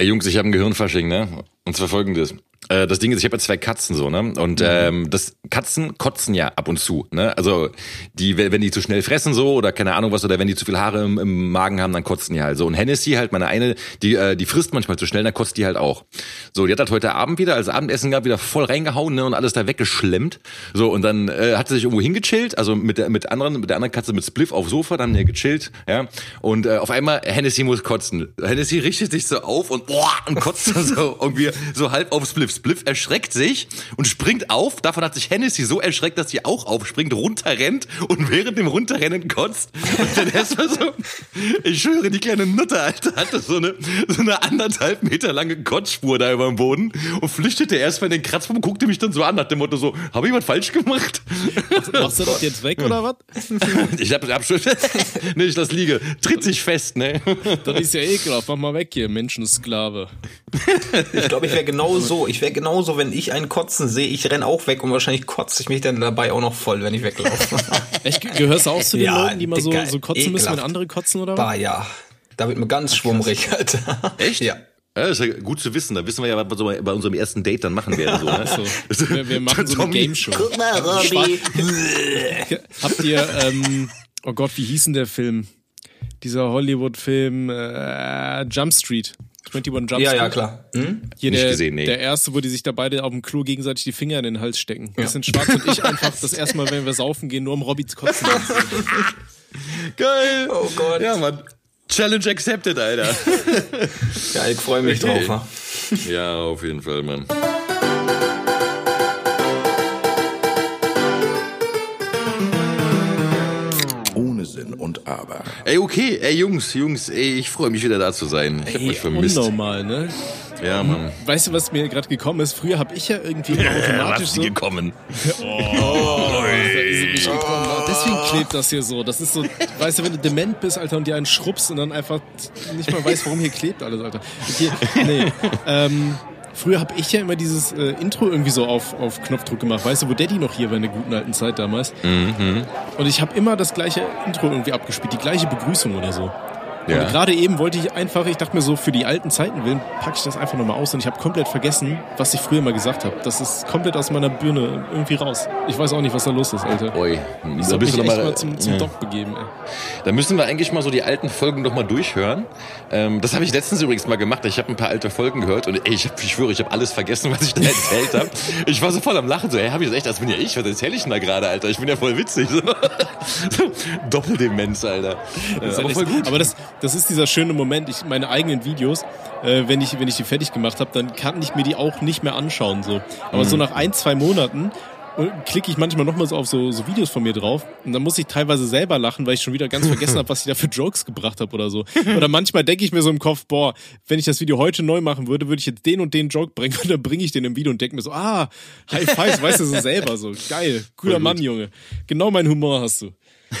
Ey Jungs, ich habe ein Gehirnfasching, ne? Und zwar folgendes. Äh, das Ding ist, ich habe ja zwei Katzen so, ne? Und ähm, das Katzen kotzen ja ab und zu, ne? Also die, wenn die zu schnell fressen so oder keine Ahnung was oder wenn die zu viel Haare im, im Magen haben, dann kotzen die halt so. Und Hennessy halt meine eine, die äh, die frisst manchmal zu schnell, dann kotzt die halt auch. So, die hat halt heute Abend wieder, als Abendessen gab, wieder voll reingehauen, ne? Und alles da weggeschlemmt. So und dann äh, hat sie sich irgendwo hingechillt, also mit der mit anderen mit der anderen Katze mit Spliff aufs Sofa, dann äh, gechillt, ja? Und äh, auf einmal Hennessy muss kotzen. Hennessy richtet sich so auf und boah, und kotzt so irgendwie so halb auf Spliff. Spliff erschreckt sich und springt auf. Davon hat sich Hennessy so erschreckt, dass sie auch aufspringt, runterrennt und während dem Runterrennen kotzt. Und dann erstmal so, ich schwöre, die kleine Nutte, Alter, hatte so eine, so eine anderthalb Meter lange Kotzspur da über dem Boden und flüchtete erstmal in den Kratzbaum und guckte mich dann so an, nach dem Motto so, habe ich was falsch gemacht? Machst du das jetzt weg oder was? Ich hab, hab schon, nee, ich lass liege. Tritt sich fest, ne? Das ist ja ekelhaft. Mach mal weg hier, Menschensklave. Ich glaube, ich wäre genau so. Ich wäre genauso, wenn ich einen kotzen sehe, ich renn auch weg und wahrscheinlich kotze ich mich dann dabei auch noch voll, wenn ich weglaufe. Echt, gehörst du auch zu den Ja, Leuten, die mal so, so kotzen müssen, wenn ekelhaft. andere kotzen oder was? Bah, ja. Da wird mir ganz schwummrig, Alter. Echt? Ja. Ja, das ist ja gut zu wissen. Da wissen wir ja, was wir bei unserem ersten Date dann machen werden. So, ne? So, wir, wir machen so eine. Game Show. Guck mal, Robby. Habt ihr, ähm, oh Gott, wie hieß denn der Film? Dieser Hollywood-Film äh, Jump Street. 21 Jump Ja, Street. ja, klar. Hm? Hier Nicht der, gesehen, nee. der erste, wo die sich da beide auf dem Klo gegenseitig die Finger in den Hals stecken. Das sind Schwarz und ich einfach das erste Mal, wenn wir saufen gehen, nur um Robby zu kotzen. Geil. Oh Gott. Ja, Mann. Challenge accepted, Alter. Ja, ich freue mich Okay. drauf. wa? ja, auf jeden Fall, Mann. Aber. Ey, okay, ey, Jungs, Jungs, ey, ich freue mich wieder da zu sein. Ich hab euch vermisst. Unnormal, ne? Ja, Mann. Weißt du, was mir gerade gekommen ist? Früher habe ich ja irgendwie immer automatisch so... gekommen. Oh, sie mich gekommen. Deswegen klebt das hier so. Das ist so, weißt du, wenn du dement bist, Alter, und dir einen schrubbst und dann einfach nicht mal weißt, warum hier klebt alles, Alter. Okay, nee. Ähm, früher habe ich ja immer dieses äh, Intro irgendwie so auf, auf Knopfdruck gemacht. Weißt du, wo Daddy noch hier war in der guten alten Zeit damals? Und ich habe immer das gleiche Intro irgendwie abgespielt, die gleiche Begrüßung oder so. Ja. Und gerade eben wollte ich einfach, ich dachte mir so, für die alten Zeiten willen, packe ich das einfach nochmal aus und ich habe komplett vergessen, was ich früher mal gesagt habe. Das ist komplett aus meiner Birne irgendwie raus. Ich weiß auch nicht, was da los ist, Alter. Oi, Ich soll mich echt mal, mal, zum, zum ja. Doc begeben, ey. Da müssen wir eigentlich mal so die alten Folgen noch mal durchhören. Ähm, das habe ich letztens übrigens mal gemacht. Ich habe ein paar alte Folgen gehört und ey, ich, hab, ich schwöre, ich habe alles vergessen, was ich da erzählt habe. Ich war so voll am Lachen. So, hey, habe ich das echt? Das bin ja ich. Was erzähle ich denn da gerade, Alter? Ich bin ja voll witzig. So. Doppeldemenz, Alter. Ja, aber voll gut. Aber das, das ist dieser schöne Moment. Ich meine eigenen Videos, äh, wenn ich wenn ich die fertig gemacht habe, dann kann ich mir die auch nicht mehr anschauen so. Aber Mhm. so nach ein zwei Monaten äh, klicke ich manchmal nochmal so auf so, so Videos von mir drauf und dann muss ich teilweise selber lachen, weil ich schon wieder ganz vergessen habe, was ich da für Jokes gebracht habe oder so. Oder manchmal denke ich mir so im Kopf, boah, wenn ich das Video heute neu machen würde, würde ich jetzt den und den Joke bringen und dann bringe ich den im Video und denke mir so, ah, High Five, weißt du so selber so. Geil, cooler Mann, Junge. Genau mein Humor hast du.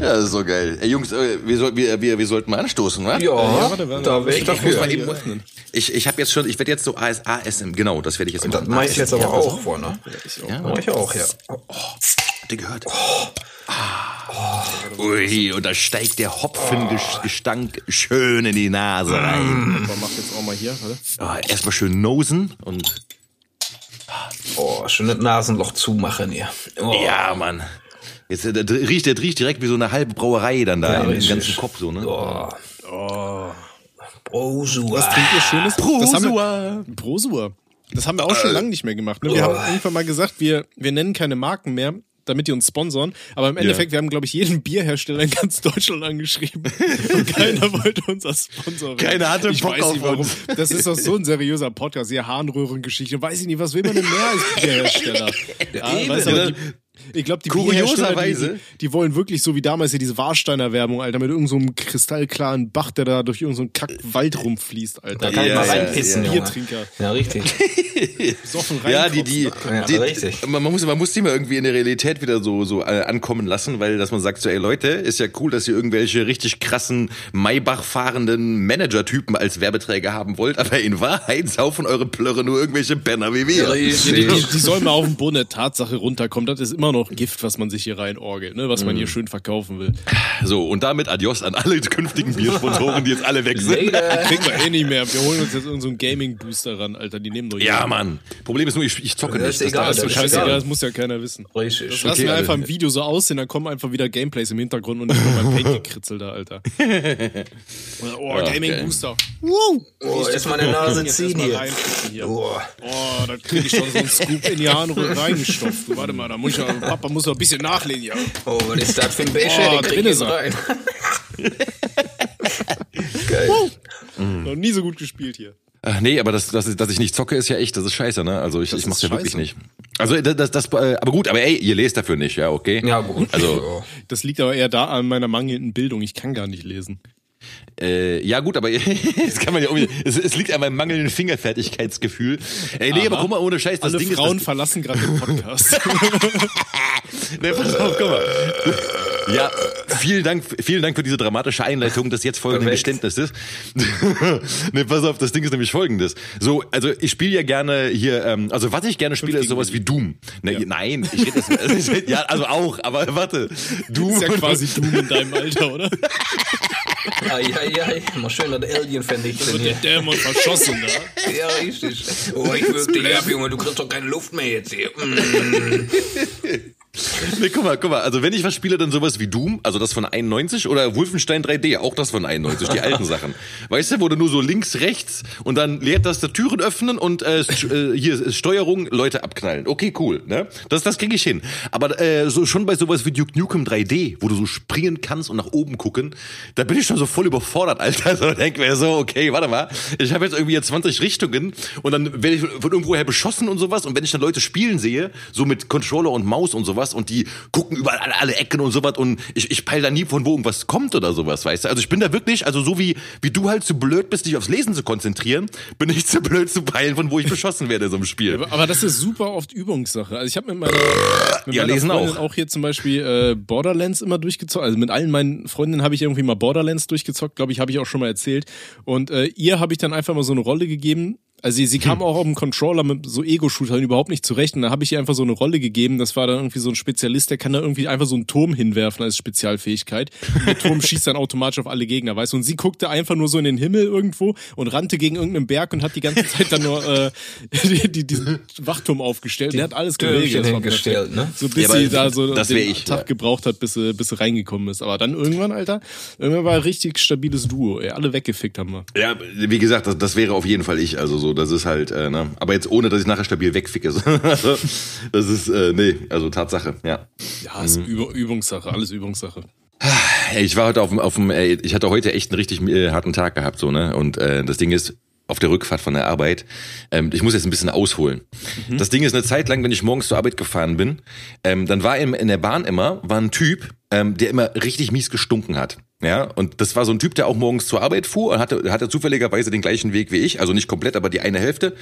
Ja, das ist so geil. Ey, Jungs, äh, wir, soll, wir, wir, wir sollten mal anstoßen, wa? Ja, warte, warte. da ich Ich muss mal eben, ich ich habe jetzt schon, ich werde jetzt so AS, ASM, genau, das werde ich jetzt Das machen. mache ich jetzt aber ASMR. auch vor, ne? Ja, Mach ich auch, ja. Habt ihr gehört? Ah. Ui, und da steigt der Hopfengestank schön in die Nase rein. Man macht jetzt auch mal hier, warte. Ah, erstmal schön nosen und Oh, schön das Nasenloch zumachen hier. Oh. ja, Mann. Jetzt äh, der riecht, der riecht direkt wie so eine halbe Brauerei dann da Ja, im ganzen Kopf so, ne? Oh. Oh. Brosua. Was trinkt ihr Schönes? Prosua. Prosua. Das haben wir auch schon lange nicht mehr gemacht. Ne? Wir Oh. haben irgendwann mal gesagt, wir, wir nennen keine Marken mehr, damit die uns sponsoren. Aber im Endeffekt, wir haben, glaube ich, jeden Bierhersteller in ganz Deutschland angeschrieben. Und keiner wollte unser Sponsor werden. Keiner hatte ich Bock weiß auf nicht, warum. uns. Das ist doch so ein seriöser Podcast. Hier Harnröhrengeschichte. Weiß ich nicht, was will man denn mehr als Bierhersteller? Ja, eben, weißt aber ne? die, ich glaube, die Kurioserweise- die, die, die wollen wirklich so wie damals hier diese Warsteiner Werbung, Alter, mit irgendeinem so einem kristallklaren Bach, der da durch irgendeinen so einen Kackwald rumfließt, Alter. Da kann ich Ja, mal ja, reinpissen, ja. Biertrinker. Ja, richtig. Soffen Ja, die, die, Ja, die, richtig. man muss, man muss die mal irgendwie in der Realität wieder so, so äh, ankommen lassen, weil, dass man sagt so, ey Leute, ist ja cool, dass ihr irgendwelche richtig krassen Maybach fahrenden Manager-Typen als Werbeträger haben wollt, aber in Wahrheit saufen eure Plörre nur irgendwelche Penner wie wir. Die, die, die sollen mal auf den Boden der Tatsache runterkommen. Das ist immer noch Gift, was man sich hier reinorgelt, ne? was man hier schön verkaufen will. So, und damit Adios an alle künftigen Biersponsoren, die jetzt alle weg sind. Kriegen wir eh nicht mehr. Wir holen uns jetzt irgendeinen so einen Gaming-Booster ran, Alter. Die nehmen doch Ja, jeden. Mann. Problem ist nur, ich, ich zocke Das nicht. ist egal, Das ist das ist scheißegal, egal. das muss ja keiner wissen. Richtig. Das lassen wir einfach im Video so aussehen, dann kommen einfach wieder Gameplays im Hintergrund und nicht nur beim Paint-Gekritzel da, Alter. oh, Gaming-Booster. Woo! Oh, erstmal eine Nase ziehen hier. hier. Oh. Oh, da krieg ich schon so einen Scoop in die Hand reingestopft. Warte mal, da muss ich ja, Papa muss noch ein bisschen nachlegen, ja. oh, was ist das für ein Becher? Oh, drin ist er. rein. Geil. Noch nie so gut gespielt hier. Ach, nee, aber das, das, dass ich nicht zocke, ist ja echt, das ist scheiße, ne? Also ich, ich mach's ja wirklich scheiße. nicht. Also das, das, das, äh, aber gut, aber ey, ihr lest dafür nicht, ja, okay? Ja, gut. Also, Das liegt aber eher da an meiner mangelnden Bildung. Ich kann gar nicht lesen. Äh, ja gut, aber das kann man ja irgendwie, es, es liegt an meinem mangelnden Fingerfertigkeitsgefühl. Ey, nee, aber guck mal, ohne Scheiß, das Alle Ding Frauen ist, verlassen gerade den Podcast. das, nee, pass auf, guck mal. Ja, vielen Dank, vielen Dank für diese dramatische Einleitung des jetzt folgenden Perfekt. Geständnisses. nee, pass auf, das Ding ist nämlich folgendes. So, also ich spiele ja gerne hier, ähm, also was ich gerne spiele, ist sowas wie Doom. Ne, Nein, ich rede jetzt, ja, also auch, aber warte, Doom. ist ja quasi du in deinem Alter, oder? Ai. Mal schön das Alien vernichten Wird der hier. Dämon verschossen da. Ja, richtig. Oh, ich würg dich ab, Junge. Du kriegst doch keine Luft mehr jetzt hier. Mm. Nee, guck mal, guck mal, also wenn ich was spiele, dann sowas wie Doom, also das von 91 oder Wolfenstein 3D, auch das von 91, die alten Sachen. Weißt du, wo du nur so links, rechts und dann Leertaste-Türen öffnen und äh, äh, hier ist Steuerung, Leute abknallen. Okay, cool, ne? Das, das krieg ich hin. Aber äh, so schon bei sowas wie Duke Nukem 3D, wo du so springen kannst und nach oben gucken, da bin ich schon so voll überfordert, Alter. So denk mir so, okay, warte mal, ich habe jetzt irgendwie jetzt 20 Richtungen und dann werde ich von irgendwoher beschossen und sowas und wenn ich dann Leute spielen sehe, so mit Controller und Maus und sowas und die gucken überall alle, alle Ecken und sowas und ich, ich peil da nie von wo irgendwas kommt oder sowas, weißt du? Also ich bin da wirklich, also so wie, wie du halt zu blöd bist, dich aufs Lesen zu konzentrieren, bin ich zu blöd zu peilen, von wo ich beschossen werde in so einem Spiel. Aber, aber das ist super oft Übungssache. Also ich habe mit meiner, mit Ja, meiner lesen Freundin auch. auch hier zum Beispiel äh, Borderlands immer durchgezockt. Also mit allen meinen Freundinnen habe ich irgendwie mal Borderlands durchgezockt, glaube ich, habe ich auch schon mal erzählt. Und äh, ihr habe ich dann einfach mal so eine Rolle gegeben. Also sie, sie kam auch auf dem Controller mit so Ego-Shootern überhaupt nicht zurecht. Und da habe ich ihr einfach so eine Rolle gegeben. Das war dann irgendwie so ein Spezialist, der kann da irgendwie einfach so einen Turm hinwerfen als Spezialfähigkeit. Und der Turm schießt dann automatisch auf alle Gegner, weißt du? Und sie guckte einfach nur so in den Himmel irgendwo und rannte gegen irgendeinen Berg und hat die ganze Zeit dann nur äh, die, die, diesen Wachturm aufgestellt. Der hat alles geregelt. Hingestellt, ne? So bis Ja, sie da so den ich, Tag ja. gebraucht hat, bis sie, bis sie reingekommen ist. Aber dann irgendwann, Alter, irgendwann war ein richtig stabiles Duo. Ey. Alle weggefickt haben wir. Ja, wie gesagt, das, das wäre auf jeden Fall ich. Also so, das ist halt, äh, ne? Aber jetzt ohne, dass ich nachher stabil wegficke. Also, das ist, äh, nee, also Tatsache, ja. Ja, ist Üb Übungssache, alles Übungssache. Ey, ich war heute auf dem, auf dem, ey, ich hatte heute echt einen richtig äh, harten Tag gehabt, so, ne? Und äh, das Ding ist, auf der Rückfahrt von der Arbeit, ähm, ich muss jetzt ein bisschen ausholen. Das Ding ist, eine Zeit lang, wenn ich morgens zur Arbeit gefahren bin, ähm, dann war in, in der Bahn immer, war ein Typ, ähm, der immer richtig mies gestunken hat. Ja, und das war so ein Typ, der auch morgens zur Arbeit fuhr und hatte, hatte zufälligerweise den gleichen Weg wie ich, also nicht komplett, aber die eine Hälfte.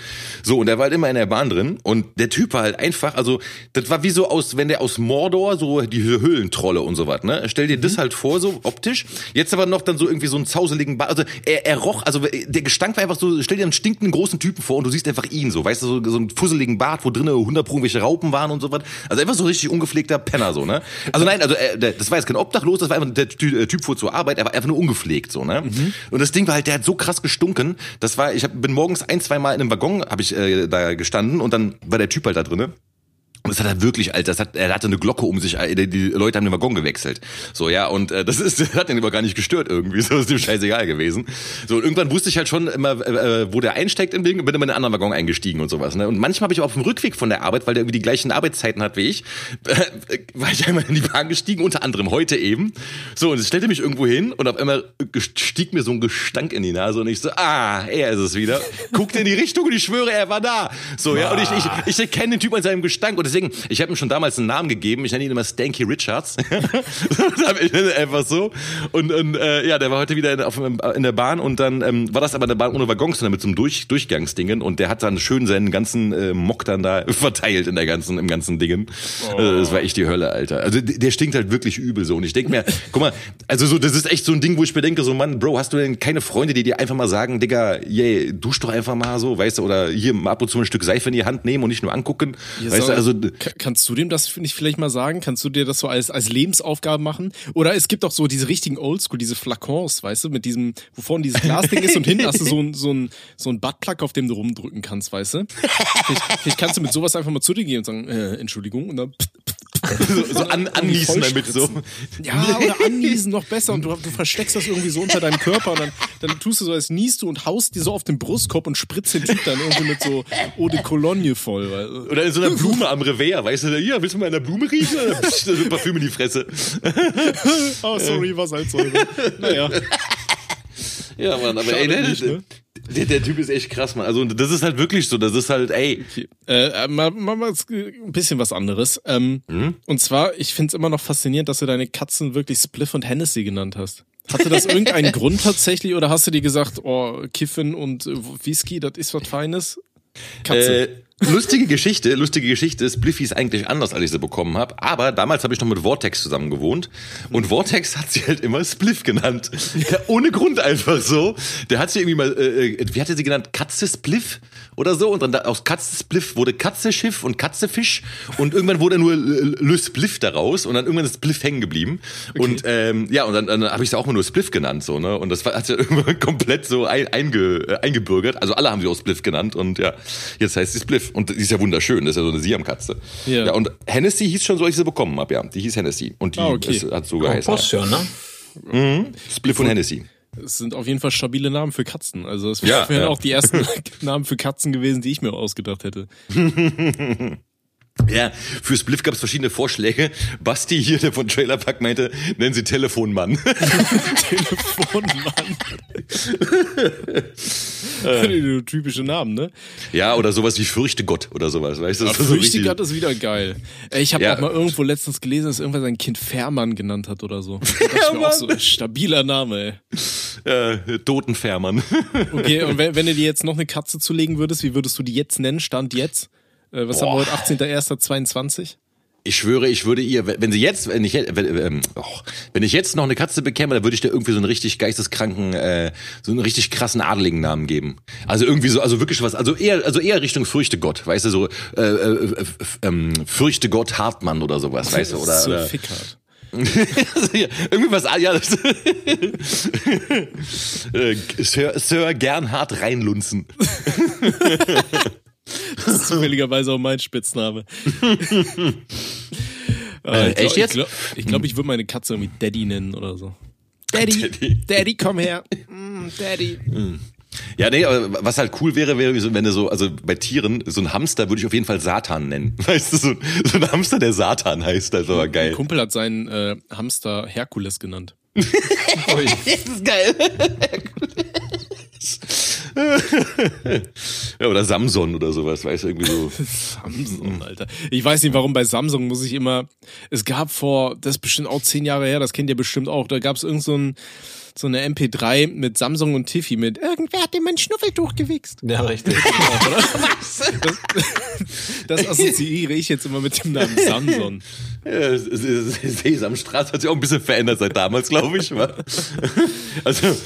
So, und der war halt immer in der Bahn drin und der Typ war halt einfach, also das war wie so aus, wenn der aus Mordor, so die Höhlentrolle und so was, ne? Stell dir das halt vor, so optisch. Jetzt aber noch dann so irgendwie so einen zauseligen Bart, also er, er roch, also der Gestank war einfach so, stell dir einen stinkenden großen Typen vor und du siehst einfach ihn so, weißt du, so, so einen fusseligen Bart, wo drinnen 100 Pro welche Raupen waren und so was. Also einfach so richtig ungepflegter Penner so, ne? Also nein, also äh, das war jetzt kein Obdachlos, das war einfach der äh, Typ fuhr zur Arbeit, er war einfach nur ungepflegt so, ne? Und das Ding war halt, der hat so krass gestunken, das war, ich hab, bin morgens ein, zwei Mal in einem Waggon, habe ich äh, da gestanden und dann war der Typ halt da drinnen. Das hat er wirklich, Alter, das hat, er hatte eine Glocke um sich, äh, die, Leute haben den Waggon gewechselt. So, ja, und äh, das ist, das hat den aber gar nicht gestört irgendwie, so ist dem scheißegal gewesen. So, und irgendwann wusste ich halt schon immer, äh, wo der einsteigt im Ding und bin immer in einen anderen Waggon eingestiegen und sowas. Ne? Und manchmal habe ich auch auf dem Rückweg von der Arbeit, weil der irgendwie die gleichen Arbeitszeiten hat wie ich, äh, war ich einmal in die Bahn gestiegen, unter anderem heute eben. So, und es stellte mich irgendwo hin und auf einmal stieg mir so ein Gestank in die Nase und ich so, ah, er ist es wieder. Guckte in die Richtung und ich schwöre, er war da. So, ja, und ich, ich, ich erkenne den Typ an seinem Gestank und deswegen, ich habe ihm schon damals einen Namen gegeben, ich nenne ihn immer Stanky Richards. einfach so. Und, und äh, ja, der war heute wieder in, auf, in der Bahn und dann ähm, war das aber eine Bahn ohne Waggons, sondern mit so einem Durch, Durchgangsdingen und der hat dann schön seinen ganzen äh, Mock dann da verteilt in der ganzen, im ganzen Dingen. Oh. Äh, das war echt die Hölle, Alter. Also der stinkt halt wirklich übel so. Und ich denk mir, guck mal, also so, das ist echt so ein Ding, wo ich mir denke, so Mann, Bro, hast du denn keine Freunde, die dir einfach mal sagen, Digga, yay, dusch doch einfach mal so, weißt du, oder hier ab und zu ein Stück Seife in die Hand nehmen und nicht nur angucken. Ihr weißt du, also Ka- Kannst du dem das nicht vielleicht mal sagen? Kannst du dir das so als, als Lebensaufgabe machen? Oder es gibt auch so diese richtigen Oldschool, diese Flakons, weißt du, mit diesem, wo vorne dieses Glasding ist und hinten hast du so ein, so ein, so ein Buttplug, auf dem du rumdrücken kannst, weißt du? Vielleicht, vielleicht kannst du mit sowas einfach mal zu dir gehen und sagen, äh, Entschuldigung, und dann so, so an, anniesen damit so. Ja, oder anniesen noch besser und du, du versteckst das irgendwie so unter deinem Körper und dann, dann tust du so, als niest du und haust dir so auf den Brustkorb und spritzt den Typ dann irgendwie mit so Eau de Cologne voll. Weil, Oder in so einer Blume am Revers, weißt du, hier, willst du mal in der Blume riechen? Da wird Parfüm in die Fresse. oh, sorry, was halt so. Naja. Ja, Mann, aber Schade ey, der, nicht, ne? der, der Typ ist echt krass, Mann. Also das ist halt wirklich so, das ist halt, ey, Äh, mal, mal, mal ein bisschen was anderes. Ähm, Und zwar, ich find's immer noch faszinierend, dass du deine Katzen wirklich Spliff und Hennessy genannt hast. Hatte das irgendeinen Grund tatsächlich oder hast du dir gesagt, oh, Kiffen und äh, Whisky, das ist was Feines? Katze. Äh, lustige Geschichte, lustige Geschichte. Spliffy ist eigentlich anders, als ich sie bekommen habe. Aber damals habe ich noch mit Vortex zusammen gewohnt. Und Vortex hat sie halt immer Spliff genannt. Ja, ohne Grund einfach so. Der hat sie irgendwie mal, äh, äh, wie hat er sie genannt? Katze Spliff oder so. Und dann da, aus Katze Spliff wurde Katze Schiff und Katze Fisch. Und irgendwann wurde nur äh, Le Spliff daraus. Und dann irgendwann ist Spliff hängen geblieben. Und ähm, ja, und dann, dann habe ich sie auch mal nur Spliff genannt. so ne Und das war, hat sie irgendwann komplett so ein, einge, äh, eingebürgert. Also alle haben sie auch Spliff genannt. Und ja, jetzt heißt sie Spliff. Und die ist ja wunderschön. Das ist ja so eine Siamkatze. Ja. Ja. und Hennessy hieß schon so, als ich sie bekommen habe. Ja, die hieß Hennessy. Und die Ah, okay. ist, hat so Ja, geheißen. passt ja, ne? Spliff und Hennessy. Es sind auf jeden Fall stabile Namen für Katzen. Also es Ja, wären ja. auch die ersten Namen für Katzen gewesen, die ich mir ausgedacht hätte. Ja, für Spliff gab es verschiedene Vorschläge. Basti hier, der von Trailer Park meinte, nennen sie Telefonmann. Telefonmann. äh. Typische Namen, ne? ja, oder sowas wie Fürchte Gott oder sowas, weißt du? Ja, Das ist so Fürchte richtig- Gott ist wieder geil. Ich habe Ja. auch mal irgendwo letztens gelesen, dass irgendwer sein Kind Fährmann genannt hat oder so. Das ist mir auch so ein stabiler Name, ey. äh, Totenfährmann. Okay, und wenn, wenn du dir jetzt noch eine Katze zulegen würdest, wie würdest du die jetzt nennen? Stand jetzt? Äh, was haben wir Boah. heute? 18.01.22? Ich schwöre, ich würde ihr, wenn sie jetzt, wenn ich, wenn, ähm, oh, wenn ich jetzt noch eine Katze bekäme, dann würde ich dir irgendwie so einen richtig geisteskranken, äh, so einen richtig krassen adeligen Namen geben. Also irgendwie so, also wirklich was, also eher, also eher Richtung Fürchte Gott, weißt du, so äh, äh, äh, ähm, Fürchte Gott Hartmann oder sowas, weißt du, oder, so oder Fickert. irgendwie was, ah, ja, das, äh, Sir, Sir Gernhard Reinlunzen. Das ist zufälligerweise auch mein Spitzname. Äh, ich echt glaub, jetzt? Ich glaube, ich, glaub, ich würde meine Katze irgendwie Daddy nennen oder so. Daddy, Daddy. Daddy, komm her. Mm, Daddy. Ja, nee, aber was halt cool wäre, wäre, so, wenn du so, also bei Tieren, so ein Hamster würde ich auf jeden Fall Satan nennen. Weißt du, so, so ein Hamster, der Satan heißt, das ist aber Ein geil. Kumpel hat seinen äh, Hamster Herkules genannt. Das ist geil. ja, oder Samson oder sowas, weißt du, irgendwie so. Samsung, Alter. Ich weiß nicht, warum bei Samsung muss ich immer. Es gab vor, das ist bestimmt auch zehn Jahre her, das kennt ihr bestimmt auch. Da gab es irgend so, so eine MP3 mit Samsung und Tiffy mit Irgendwer hat dir mein Schnuffeltuch gewichst. Ja, richtig. Das assoziiere ich jetzt immer mit dem Namen. Ja, es- Sesamstraße hat sich auch ein bisschen verändert seit damals, glaube ich. Also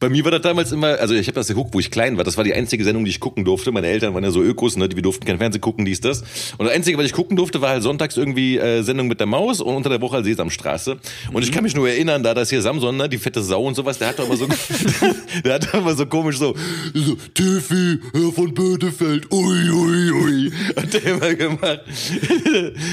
bei mir war das damals immer, also ich habe das geguckt, wo ich klein war. Das war die einzige Sendung, die ich gucken durfte. Meine Eltern waren ja so Ökos, ne? die wir durften kein Fernsehen gucken, dies, das. Und das Einzige, was ich gucken durfte, war halt sonntags irgendwie äh, Sendung mit der Maus und unter der Woche halt Sesamstraße. Und ich kann mich nur erinnern, da das hier Samson, ne? die fette Sau und sowas, der hat doch immer so, der hat doch immer so komisch so, so Tiffy, Herr von Bödefeld, ui, ui, ui, hat der immer gemacht.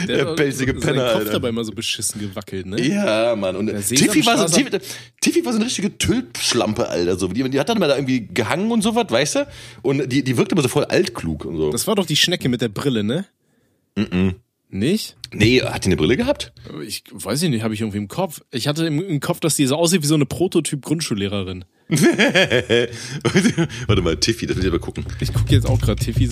Der, pelzige sein Penner, Kopf Alter. dabei immer so beschissen gewackelt, ne? Ja, Mann. Und Tiffy war, so, Tiffy, Tiffy war so eine richtige Tülpschlampe, Alter. So. Die, die hat dann mal da irgendwie gehangen und sowas, weißt du? Und die, die wirkte immer so voll altklug und so. Das war doch die Schnecke mit der Brille, ne? Nicht? nee, hat die eine Brille gehabt? Ich weiß nicht, habe ich irgendwie im Kopf. Ich hatte im, im Kopf, dass die so aussieht wie so eine Prototyp-Grundschullehrerin. Warte mal, Tiffy, das will ich aber gucken. Ich gucke jetzt auch gerade Tiffy.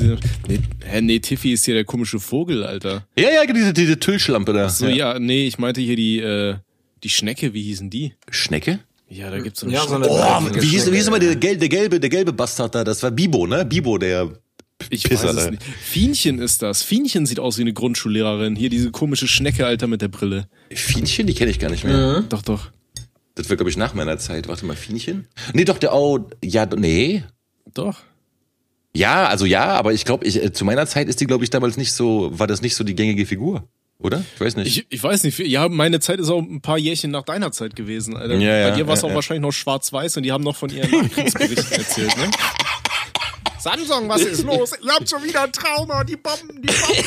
Nee, hä, nee, Tiffy ist hier der komische Vogel, Alter. Ja, ja, diese, diese Tüllschlampe da. So, ja. nee, ich meinte hier die, äh, die Schnecke, wie hießen die? Schnecke? Ja, da gibt's so eine Ja, so eine Oh, wie hieß, wie hieß immer der, der gelbe, der gelbe Bastard da? Das war Bibo, ne? Bibo, der Ich Pisser, weiß es nicht. Fienchen ist das. Fienchen sieht aus wie eine Grundschullehrerin. Hier diese komische Schnecke, Alter, mit der Brille. Fienchen, die kenne ich gar nicht mehr. Doch, doch. Das war, glaube ich, nach meiner Zeit. Warte mal, Fienchen? Nee, doch, der, oh, ja, nee. Doch. Ja, also ja, aber ich glaube, ich, äh, zu meiner Zeit ist die, glaube ich, damals nicht so, war das nicht so die gängige Figur, oder? Ich weiß nicht. Ich, ich weiß nicht, ja, meine Zeit ist auch ein paar Jährchen nach deiner Zeit gewesen, Alter. Ja, ja, Bei dir war es ja, auch ja. wahrscheinlich noch schwarz-weiß und die haben noch von ihren Nachkriegsberichten erzählt, ne? Samsung, was ist los? Ihr habt schon wieder ein Trauma, die Bomben, die Bomben.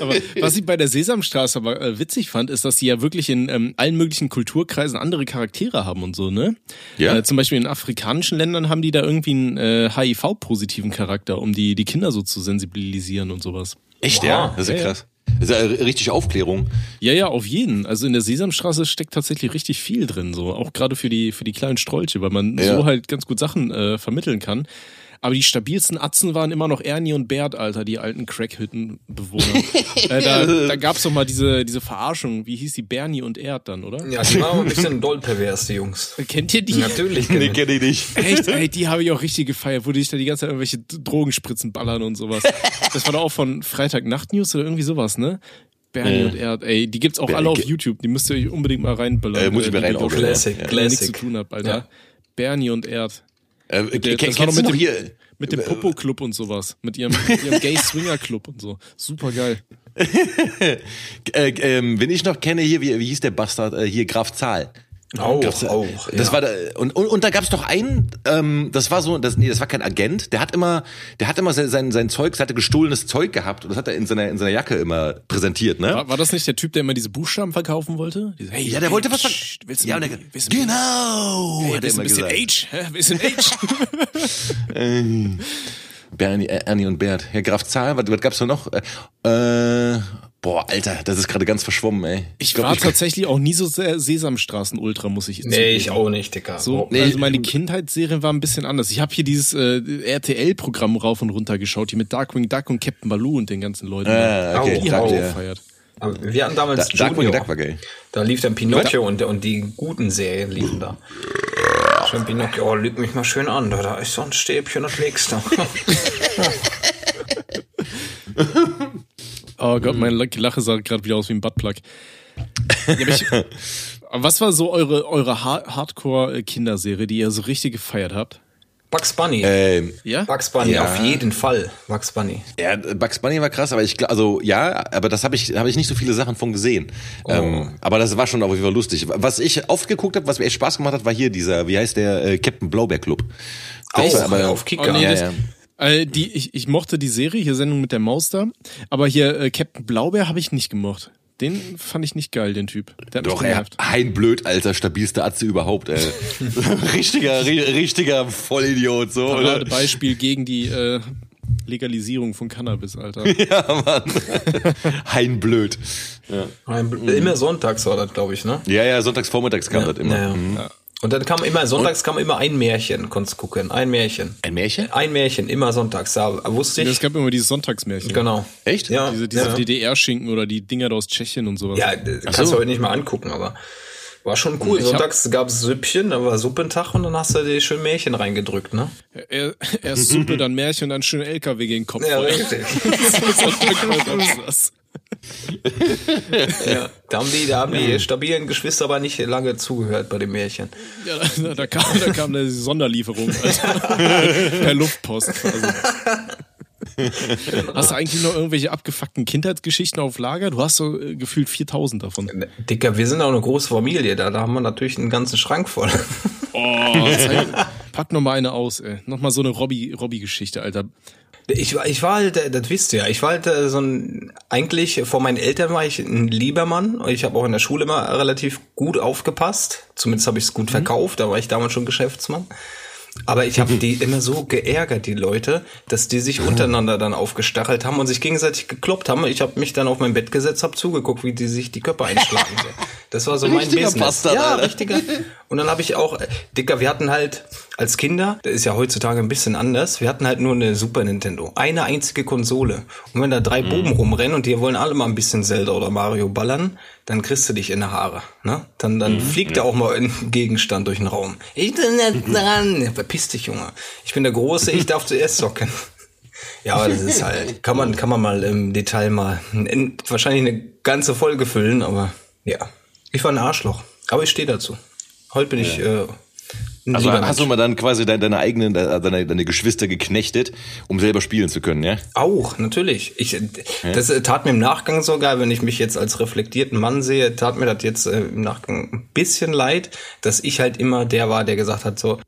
aber was ich bei der Sesamstraße aber äh, witzig fand, ist, dass sie ja wirklich in ähm, allen möglichen Kulturkreisen andere Charaktere haben und so, ne? Ja. Äh, zum Beispiel in afrikanischen Ländern haben die da irgendwie einen äh, HIV-positiven Charakter, um die, die Kinder so zu sensibilisieren und sowas. Echt, Wow. ja? Das ist ja Ja, ja. Das ist ja richtig Aufklärung. Ja, ja, auf jeden. Also in der Sesamstraße steckt tatsächlich richtig viel drin, so auch gerade für die für die kleinen Strolche, weil man Ja. so halt ganz gut Sachen äh, vermitteln kann. Aber die stabilsten Atzen waren immer noch Ernie und Bert, Alter, die alten Crackhüttenbewohner. äh, da da gab's doch mal diese diese Verarschung, wie hieß die Bernie und Erd dann, oder? Ja, die waren ein bisschen doll pervers, die Jungs. Kennt ihr die? Natürlich. Nee, kenn ich. kenne ich nicht. Echt, ey, die habe ich auch richtig gefeiert, wo die sich da die ganze Zeit irgendwelche Drogenspritzen ballern und sowas. Das war doch auch von Freitag Nacht News oder irgendwie sowas, ne? Bernie Ja. und Erd, ey, die gibt's auch Bernie- alle auf YouTube, die müsst ihr euch unbedingt mal reinballern. Äh, muss ich mir die rein- Videos, Classic, ihr nichts Classic. zu tun habt, Alter. Ja. Bernie und Erd. Äh, Der- kenn- das war doch du noch mit hier? Mit dem Popo-Club und sowas. Mit ihrem, mit ihrem Gay-Swinger-Club und so. Super geil. Äh, ähm, wenn ich noch kenne, hier, wie, wie hieß der Bastard? Äh, hier, Graf Zahl. Auch, Zahl. auch. Das ja. war da, und, und, und da gab's doch einen, ähm, das war so, das, nee, das war kein Agent, der hat immer, der hat immer sein, sein, sein Zeug, der hatte gestohlenes Zeug gehabt und das hat er in seiner, in seiner Jacke immer präsentiert, ne? War, war das nicht der Typ, der immer diese Buchstaben verkaufen wollte? Diese, hey, Ja, der hey, wollte was psst, ver- willst du Ja, der- willst du Genau, Hey, hat er immer ein bisschen gesagt. Age? Hä? Bisschen Age? Bernie, äh, Ernie und Bert. Herr Graf Zahl, was, was gab's da noch? Äh, äh, boah, Alter, das ist gerade ganz verschwommen, ey. Ich glaub, war tatsächlich auch nie so sehr Sesamstraßen-Ultra, muss ich jetzt Nee, ich zugeben. auch nicht, Dicker. So, Nee, also meine Kindheitsserien waren ein bisschen anders. Ich habe hier dieses äh, RTL-Programm rauf und runter geschaut, hier mit Darkwing Duck und Captain Baloo und den ganzen Leuten. Ah, okay, die Au, habe ich gefeiert. Aber wir hatten damals Da- Darkwing. Duck war geil. Da lief dann Pinocchio und, und die guten Serien liefen da. Schön Pinocchio, oh, lüg mich mal schön an, da, da ist so ein Stäbchen, das legst du. Oh Gott, meine Lache sah gerade wieder aus wie ein Buttplug. Ja, ich, was war so eure, eure Ha- Hardcore-Kinderserie, die ihr so richtig gefeiert habt? Bugs Bunny. Ähm, Ja? Bugs Bunny, ja. auf jeden Fall. Bugs Bunny. ja, Bugs Bunny war krass, aber ich also ja, aber das habe ich habe ich nicht so viele Sachen von gesehen. Oh. Ähm, aber das war schon auf jeden Fall lustig. Was ich oft geguckt habe, was mir echt Spaß gemacht hat, war hier dieser, wie heißt der äh, Captain Blaubeer Club. Auch war aber- auf Kicker. Oh, nee, Ja, das, ja. Äh, die, ich, ich mochte die Serie, hier Sendung mit der Maus da, aber hier äh, Captain Blaubeer habe ich nicht gemocht. Den fand ich nicht geil, den Typ. Der hat mich Doch, er genervt. ein blöd, alter, stabilster Atze überhaupt, ey. richtiger, ri- richtiger Vollidiot, so. Gerade Oder? Beispiel gegen die äh, Legalisierung von Cannabis, Alter. Ja, Mann. Hein blöd. Ein- Immer sonntags war das, glaube ich, ne? Ja, ja, sonntags vormittags kam das immer. Ja. Mhm. Und dann kam immer, sonntags kam immer ein Märchen, konntest gucken. Ein Märchen. Ein Märchen? Ein Märchen, immer sonntags. Da wusste Es ich. gab immer dieses Sonntagsmärchen. Genau. Echt? Ja, Diese, diese ja. DDR-Schinken oder die Dinger da aus Tschechien und sowas. Ja, das Ach kannst so. du heute nicht mal angucken, aber war schon cool. Ich Sonntags gab es Süppchen, da war Suppentag und dann hast du dir schön Märchen reingedrückt, ne? Er, erst Suppe, dann Märchen und dann schön LKW gegen den Kopf. Ja, voll. richtig. das. Ja. Da haben die, da haben die stabilen Geschwister aber nicht lange zugehört bei dem Märchen. Ja, da, da, kam, da kam eine Sonderlieferung. Alter. per Luftpost quasi. Hast du eigentlich noch irgendwelche abgefuckten Kindheitsgeschichten auf Lager? Du hast so äh, gefühlt 4000 davon. Dicker, wir sind auch eine große Familie, da, da haben wir natürlich einen ganzen Schrank voll. Oh, zeig, pack noch mal eine aus, ey. Noch mal so eine Robby- Robby-Geschichte, Alter. Ich war, ich war halt, äh, das wisst ihr ja, ich war halt äh, so ein, eigentlich vor meinen Eltern war ich ein lieber Mann. Ich habe auch in der Schule immer relativ gut aufgepasst. Zumindest habe ich es gut verkauft, da war ich damals schon Geschäftsmann. Aber ich habe die immer so geärgert, die Leute, dass die sich untereinander dann aufgestachelt haben und sich gegenseitig gekloppt haben. Ich habe mich dann auf mein Bett gesetzt, habe zugeguckt, wie die sich die Köpfe einschlagen. Das war so mein Richtiger Business. Bastard, ja, Alter. richtiger. Und dann habe ich auch, äh, Dicker, wir hatten halt als Kinder, das ist ja heutzutage ein bisschen anders, wir hatten halt nur eine Super Nintendo. Eine einzige Konsole. Und wenn da drei Buben rumrennen und die wollen alle mal ein bisschen Zelda oder Mario ballern, dann kriegst du dich in die Haare. Ne? Dann, dann fliegt da auch mal ein Gegenstand durch den Raum. Ich bin nicht dran. Ja, Verpiss dich, Junge. Ich bin der Große, ich darf zuerst zocken. Ja, aber das ist halt, kann man, kann man mal im Detail mal, in, wahrscheinlich eine ganze Folge füllen, aber ja. Ich war ein Arschloch. Aber ich stehe dazu. Heute bin ich äh, Also lieber hast du mal dann quasi deine, deine eigenen, deine, deine Geschwister geknechtet, um selber spielen zu können, ja? Auch, natürlich. Ich, das äh, tat mir im Nachgang sogar, wenn ich mich jetzt als reflektierten Mann sehe, tat mir das jetzt äh, im Nachgang ein bisschen leid, dass ich halt immer der war, der gesagt hat so,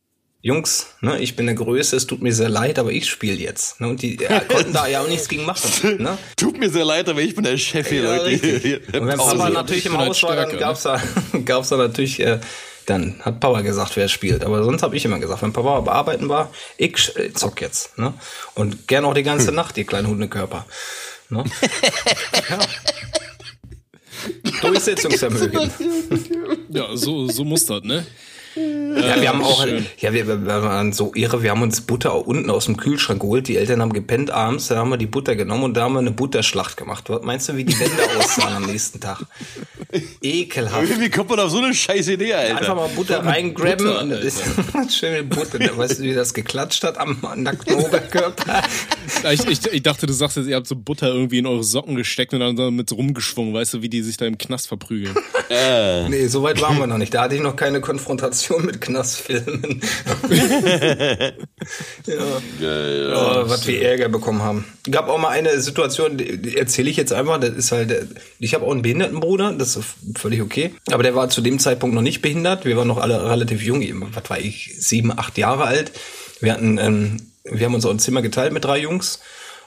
Jungs, ne, ich bin der Größte, es tut mir sehr leid, aber ich spiele jetzt. Ne, und die äh, konnten da ja auch nichts gegen machen. Ne? Tut mir sehr leid, aber ich bin der Chef hier, Ja, Leute. richtig. Und wenn. Papa natürlich im bin Haus war, dann gab's da, gab's da natürlich, äh, dann hat Papa gesagt, wer spielt. Aber sonst habe ich immer gesagt, wenn Papa bearbeiten war, ich äh, zock jetzt. Ne? Und gern auch die ganze Nacht, die kleinen Hundekörper. Ne? ja. Durchsetzungsvermögen. Ja, so, so muss das, ne? Ja, wir haben auch, schön. ja, wir, wir waren so irre, wir haben uns Butter unten aus dem Kühlschrank geholt. Die Eltern haben gepennt abends, da haben wir die Butter genommen und da haben wir eine Butterschlacht gemacht. Was meinst du, wie die Wände aussahen am nächsten Tag? Ekelhaft. Wie kommt man auf so eine scheiß Idee, Alter? Einfach mal Butter reingrabben und das ist schöne Butter. Da weißt du, wie das geklatscht hat am nackten Oberkörper. Ich, ich, ich dachte, du sagst jetzt, ihr habt so Butter irgendwie in eure Socken gesteckt und dann damit so rumgeschwungen, weißt du, wie die sich da im Knast verprügeln. Nee, so weit waren wir noch nicht. Da hatte ich noch keine Konfrontation mit Knastfilmen. ja. Oh, was wir Ärger bekommen haben. Gab auch mal eine Situation, die, erzähle ich jetzt einfach. Das ist halt, äh, ich habe auch einen Behindertenbruder, das ist völlig okay. Aber der war zu dem Zeitpunkt noch nicht behindert. Wir waren noch alle relativ jung. Was war ich? Sieben, acht Jahre alt. Wir hatten, ähm, wir haben uns auch ein Zimmer geteilt mit drei Jungs.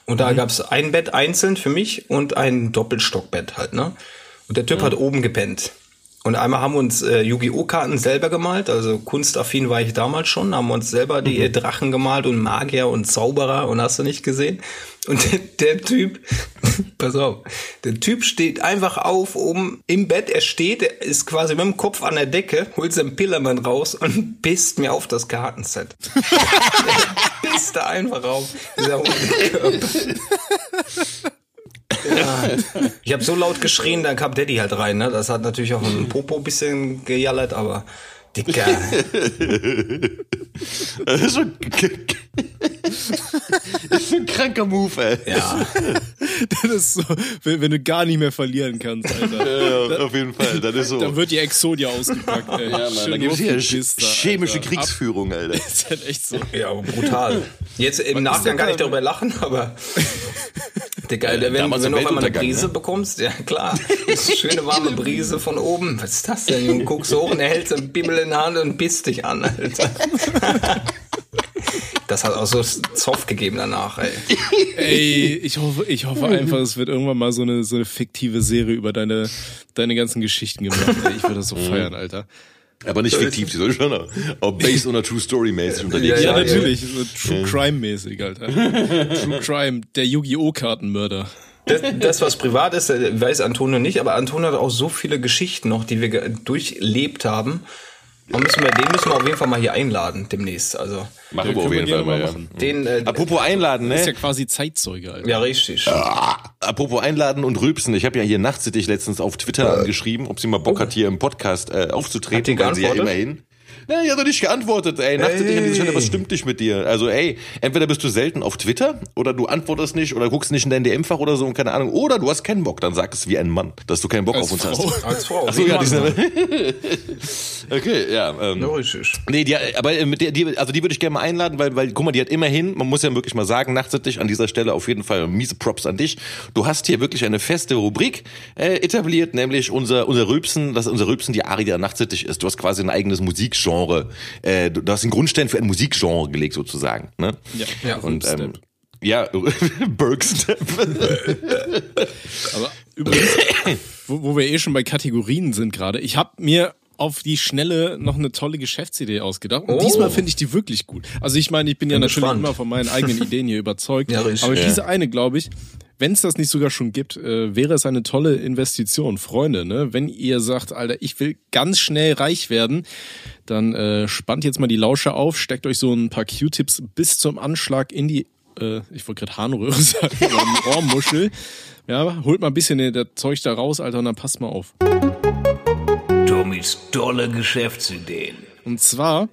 Und da gab's ein Bett einzeln für mich und ein Doppelstockbett halt, ne? Und der Typ hat oben gepennt. Und einmal haben wir uns äh, Yu-Gi-Oh! Karten selber gemalt, also kunstaffin war ich damals schon, haben wir uns selber die äh, Drachen gemalt und Magier und Zauberer und hast du nicht gesehen? Und der, der Typ, pass auf, der Typ steht einfach auf oben im Bett, er steht, er ist quasi mit dem Kopf an der Decke, holt seinen Pillermann raus und pisst mir auf das Kartenset. pisst da einfach auf, dieser Hundekörper. Ja. Ich habe so laut geschrien, dann kam Daddy halt rein. Ne? Das hat natürlich auch ein Popo ein bisschen gejallert, aber Dicker. Das ist so, das ist so ein kranker Move, ey. Ja. Das ist so, wenn, wenn du gar nicht mehr verlieren kannst, Alter. Ja, auf jeden Fall, das ist so. Dann wird die Exodia ausgepackt, ey. ja, Mann, da gibt's hier chemische Alter. Kriegsführung, Alter. Ab- ist halt echt so. ja, aber brutal. Jetzt im Nachgang kann ich darüber lachen, aber Digga, wenn, damals wenn im du auf einmal eine Weltuntergang, Brise ne? bekommst, ja klar, das ist eine warme Brise von oben. Was ist das denn? Und guckst hoch und er hält so einen Bimmel in der Hand und pisst dich an, Alter. Das hat auch so Zoff gegeben danach, ey. Ey, ich hoffe, ich hoffe einfach, es wird irgendwann mal so eine, so eine fiktive Serie über deine, deine ganzen Geschichten gemacht. Ey, ich würde das so feiern, Alter. Aber nicht fiktiv, die soll schon auch- based on a true story mäßig unterwegs Ja, Ja, sein. ja. natürlich. So True Crime-mäßig, Alter. True Crime, der Yu-Gi-Oh! Kartenmörder. Das, das, was privat ist, äh, weiß Antonio nicht, aber Antonio hat auch so viele Geschichten noch, die wir durchlebt haben. Und müssen wir, den müssen wir auf jeden Fall mal hier einladen demnächst. Also Machen wir auf wir jeden Fall mal, ja. machen. den, äh, Apropos einladen, Ist ja ne? quasi Zeitzeuge, Alter. ja richtig. Ah, Apropos einladen und rülpsen. Ich habe ja hier Nachtsittich letztens auf Twitter angeschrieben, ob sie mal Bock hat, hier im Podcast äh, aufzutreten, Hat die weil sie ja immerhin. Na, die hat doch nicht geantwortet, ey. Nachtsittich an dieser Stelle, was stimmt nicht mit dir? Also, ey, entweder bist du selten auf Twitter oder du antwortest nicht oder guckst nicht in dein DM-Fach oder so und keine Ahnung. Oder du hast keinen Bock, dann sag es wie ein Mann, dass du keinen Bock Als auf uns Frau. hast. Als Frau. Achso, ja, diese? Okay, ja. Ähm, Ja, richtig. Nee, die, aber äh, mit der, die, also die würde ich gerne mal einladen, weil, weil, guck mal, die hat immerhin, man muss ja wirklich mal sagen, nachtsittlich an dieser Stelle auf jeden Fall miese Props an dich. Du hast hier wirklich eine feste Rubrik äh, etabliert, nämlich unser, unser Rülpsen, das unser Rülpsen die Ari, der nachtsittlich ist. Du hast quasi ein eigenes Musikgenre, äh, du, hast den Grundstein für ein Musikgenre gelegt sozusagen. Ne? Ja, Ja, Und ähm, Step. ja, Bergstep. Aber übrigens, wo, wo wir eh schon bei Kategorien sind gerade, ich habe mir auf die Schnelle noch eine tolle Geschäftsidee ausgedacht. Und Oh. diesmal finde ich die wirklich gut. Also ich meine, ich bin ja Bin natürlich gespannt. immer von meinen eigenen Ideen hier überzeugt. Ja, aber Ja. diese eine, glaube ich, wenn es das nicht sogar schon gibt, äh, wäre es eine tolle Investition. Freunde, ne? wenn ihr sagt, Alter, ich will ganz schnell reich werden, dann äh, spannt jetzt mal die Lausche auf, steckt euch so ein paar Q-Tips bis zum Anschlag in die, äh, ich wollte gerade Harnröhre sagen, die Ohrmuschel. Ja, holt mal ein bisschen das Zeug da raus, Alter, und dann passt mal auf. Tommys tolle Geschäftsideen. Und zwar,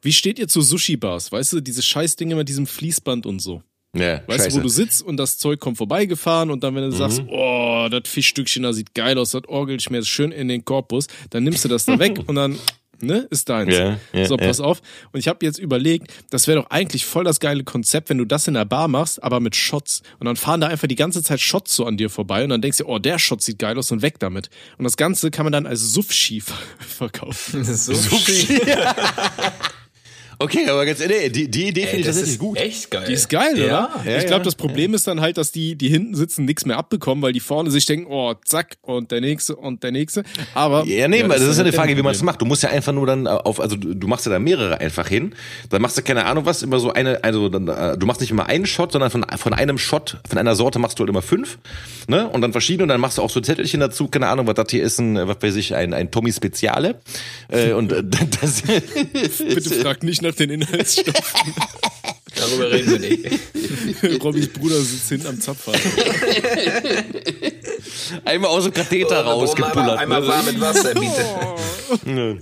wie steht ihr zu Sushi-Bars? Weißt du, diese Scheißdinge mit diesem Fließband und so. Ja, Weißt scheiße. du, wo du sitzt und das Zeug kommt vorbeigefahren und dann, wenn du sagst, oh, das Fischstückchen da sieht geil aus, das Orgel schmeißt schön in den Korpus, dann nimmst du das da weg und dann ne? Ist deins. Ja, ja, so, pass ja. auf. Und ich habe jetzt überlegt, das wäre doch eigentlich voll das geile Konzept, wenn du das in der Bar machst, aber mit Shots. Und dann fahren da einfach die ganze Zeit Shots so an dir vorbei und dann denkst du, oh, der Shot sieht geil aus und weg damit. Und das Ganze kann man dann als Suffski ver- verkaufen. so Okay, aber ganz ehrlich, die, die Idee finde ich das tatsächlich ist gut. echt geil. Die ist geil, ja. oder? Ja, ich glaube, das Problem ist dann halt, dass die, die hinten sitzen, nichts mehr abbekommen, weil die vorne sich denken, oh, zack, und der nächste und der nächste. Aber. Ja, nee, das, ist ja eine halt Frage, wie man es macht. Du musst ja einfach nur dann auf, also du du machst ja da mehrere einfach hin. Dann machst du keine Ahnung was, immer so eine, also dann, äh, du machst nicht immer einen Shot, sondern von, von einem Shot, von einer Sorte machst du halt immer fünf, ne? Und dann verschiedene und dann machst du auch so Zettelchen dazu, keine Ahnung, was das hier ist, ein, äh, was weiß ich, ein, ein Tommy Speziale. Äh, und äh, das, Bitte frag nicht nach den Inhaltsstoffen. Darüber reden wir nicht. Robbys Bruder sitzt hinten am Zapfhahn. einmal aus dem Katheter rausgepullert. Einmal, einmal ne? warm mit Wasser, bitte.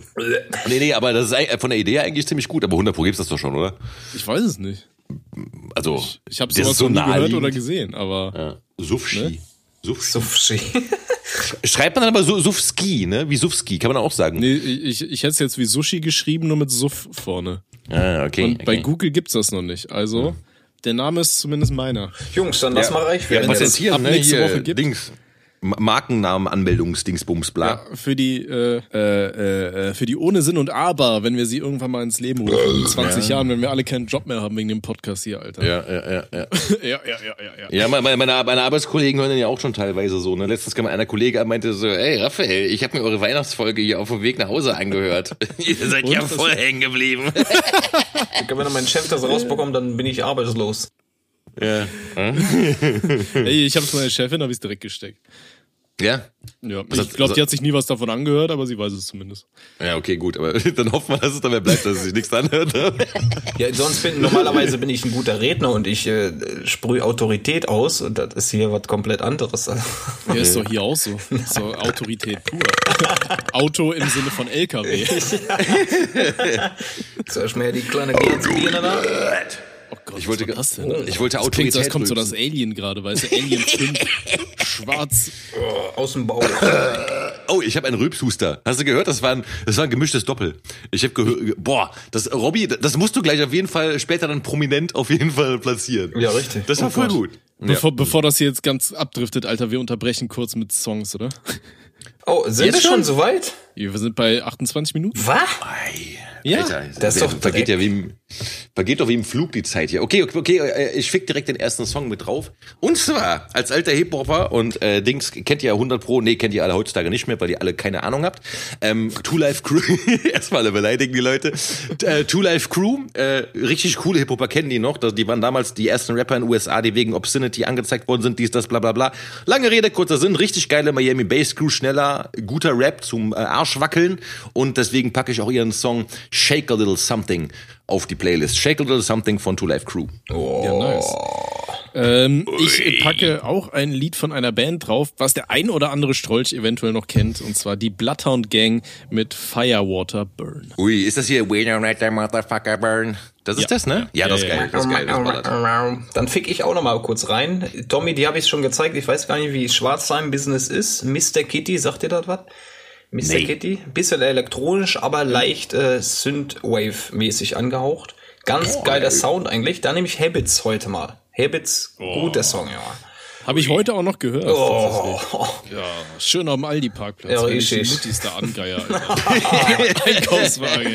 Nee, nee, aber das ist von der Idee eigentlich ziemlich gut, aber 100 Pro gibt's das doch schon, oder? Ich weiß es nicht. Also, Ich habe das ist sowas so noch nie gehört oder gesehen, aber Ja. Sufschi. Sufschi. Suffschi. Schreibt man dann aber so Sufski, ne? Wie Sufski, kann man auch sagen. nee, ich, ich hätte es jetzt wie Sushi geschrieben, nur mit Suff vorne. Ah, okay. Und bei okay. Google gibt's das noch nicht. Also, der Name ist zumindest meiner. Jungs, dann lass mal reich Ja, werden. jetzt. patentieren, ab ne? nächste Hier, Woche gibt. Dings. Ma- Markennamen, Anmeldungsdingsbums, bla. Ja, für die äh, äh, äh, für die ohne Sinn und Aber, wenn wir sie irgendwann mal ins Leben rufen, in 20 Jahren, wenn wir alle keinen Job mehr haben wegen dem Podcast hier, Alter. Ja, ja, ja, ja. ja, ja, ja, ja. ja. Ja, meine, meine, meine Arbeitskollegen hören den ja auch schon teilweise so. Ne? Letztens kam einer Kollege an, meinte so, ey Raphael, ich habe mir eure Weihnachtsfolge hier auf dem Weg nach Hause angehört. Ihr seid ja voll hängen geblieben. Wenn dann mein Chef das rausbekommt, dann bin ich arbeitslos. ja. Ey, ich hab's meiner Chefin, hab ich's direkt gesteckt. Ja? Ja, Was ich hat- glaube, was- die hat sich nie was davon angehört, aber sie weiß es zumindest. Ja, okay, gut, aber dann hoffen wir, dass es dabei bleibt, dass es sich nichts anhört. Ja, sonst bin normalerweise bin ich ein guter Redner und ich äh, sprühe Autorität aus und das ist hier was komplett anderes. Ja, ist doch hier auch so. Doch Autorität pur. Auto im Sinne von LKW. Soll ich mir die kleine Glanzbirne da? Oh Gott, Ich wollte, was war das denn? ich wollte Das klingt so, als Autorität kommt so das. Alien gerade, weißt du? Alien 5, schwarz. Oh, aus dem Bauch. Oh, ich habe einen Rülpshuster. Hast du gehört? Das war ein, das war ein gemischtes Doppel. Ich habe gehört, boah, das Robby, das musst du gleich auf jeden Fall später dann prominent auf jeden Fall platzieren. Ja, richtig. Das war Oh voll Gott. gut. Bevor, bevor das hier jetzt ganz abdriftet, Alter, wir unterbrechen kurz mit Songs, oder? Oh, sind Jetzt wir schon schon? so weit? Wir sind bei 28 Minuten. Was? Ei, Ja, Alter, das ist doch vergeht ja wie im, vergeht doch wie im Flug die Zeit hier. Okay, okay, okay, äh, ich fick direkt den ersten Song mit drauf. Und zwar, als alter Hip-Hopper und äh, Dings, kennt ihr ja 100 Pro, nee, kennt ihr alle heutzutage nicht mehr, weil ihr alle keine Ahnung habt. Ähm, Two Life Crew, erstmal alle beleidigen die Leute. Äh, Two Life Crew, äh, richtig coole Hip-Hopper kennen die noch. Die waren damals die ersten Rapper in den USA, die wegen Obscenity angezeigt worden sind, dies, das, bla bla bla. Lange Rede, kurzer Sinn, richtig geile Miami Bass Crew, schneller, guter Rap zum äh, Arsch wackeln. Und deswegen packe ich auch ihren Song Shake a Little Something auf die Playlist. Shake a Little Something von Two Life Crew. Ja, nice. Ähm, ich packe auch ein Lied von einer Band drauf, was der ein oder andere Strolch eventuell noch kennt, und zwar die Bloodhound Gang mit Firewater Burn. Ui, ist das hier We don't let the motherfucker burn? Das ist Ja. das, ne? Ja, das ist Ja, geil. Das ist geil. Das. Dann fick ich auch noch mal kurz rein. Tommy, die habe ich schon gezeigt. Ich weiß gar nicht, wie schwarz sein Business ist. Mr. Kitty, sagt ihr das was? Mr. Nee. Kitty, bisschen elektronisch, aber leicht äh, Synthwave-mäßig angehaucht. Ganz Oh, geiler Sound eigentlich. Da nehme ich Habits heute mal. Habits, Oh. guter Song, ja. Habe ich heute auch noch gehört. Oh, Ja, schön am Aldi-Parkplatz. Ja, wenn ich die. Muttis da angeier, Alter. Einkaufswagen,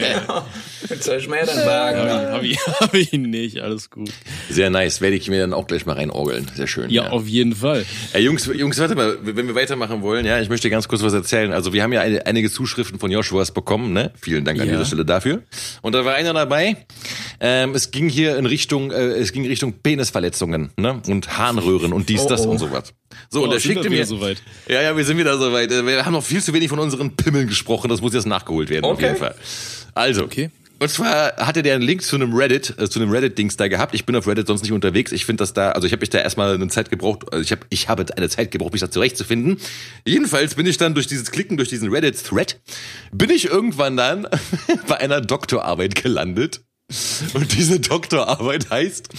jetzt soll ich mir den Wagen. da. Hab ich, hab ich nicht, alles gut. Sehr nice. Werde ich mir dann auch gleich mal reinorgeln. Sehr schön. Ja, auf jeden Fall. Ey, Jungs, Jungs, warte mal, wenn wir weitermachen wollen, ja, ich möchte ganz kurz was erzählen. Also wir haben ja eine, einige Zuschriften von Joshuas bekommen, ne? Vielen Dank an Ja. dieser Stelle dafür. Und da war einer dabei. Ähm, es ging hier in Richtung, äh, es ging Richtung Penisverletzungen, ne? Und Harnröhren und dies, Oh, das oh. und sowas. So, Oh, und er schickte mir. soweit? Ja, ja, wir sind wieder soweit. Wir haben noch viel zu wenig von unseren Pimmeln gesprochen. Das muss jetzt nachgeholt werden, auf Okay. jeden Fall. Also. Okay. Und zwar hatte der einen Link zu einem Reddit, äh, zu einem Reddit-Dings da gehabt. Ich bin auf Reddit sonst nicht unterwegs. Ich finde das da, also ich habe mich da erstmal eine Zeit gebraucht, also ich habe ich habe eine Zeit gebraucht, mich da zurechtzufinden. Jedenfalls bin ich dann durch dieses Klicken, durch diesen Reddit-Thread, bin ich irgendwann dann bei einer Doktorarbeit gelandet. Und diese Doktorarbeit heißt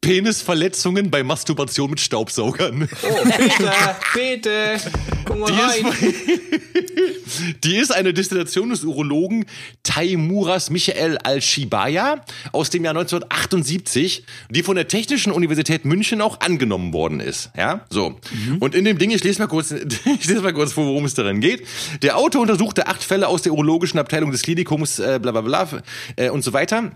Penisverletzungen bei Masturbation mit Staubsaugern. Oh, Peter, Peter, komm mal Die rein. ist, die ist eine Destillation des Urologen Taimuras Michael Al-Shibaya aus dem Jahr 1978, die von der Technischen Universität München auch angenommen worden ist. Ja, so. Und in dem Ding, ich lese mal kurz, ich lese mal kurz vor, worum es darin geht. Der Autor untersuchte acht Fälle aus der urologischen Abteilung des Klinikums, äh, bla bla bla äh, und so weiter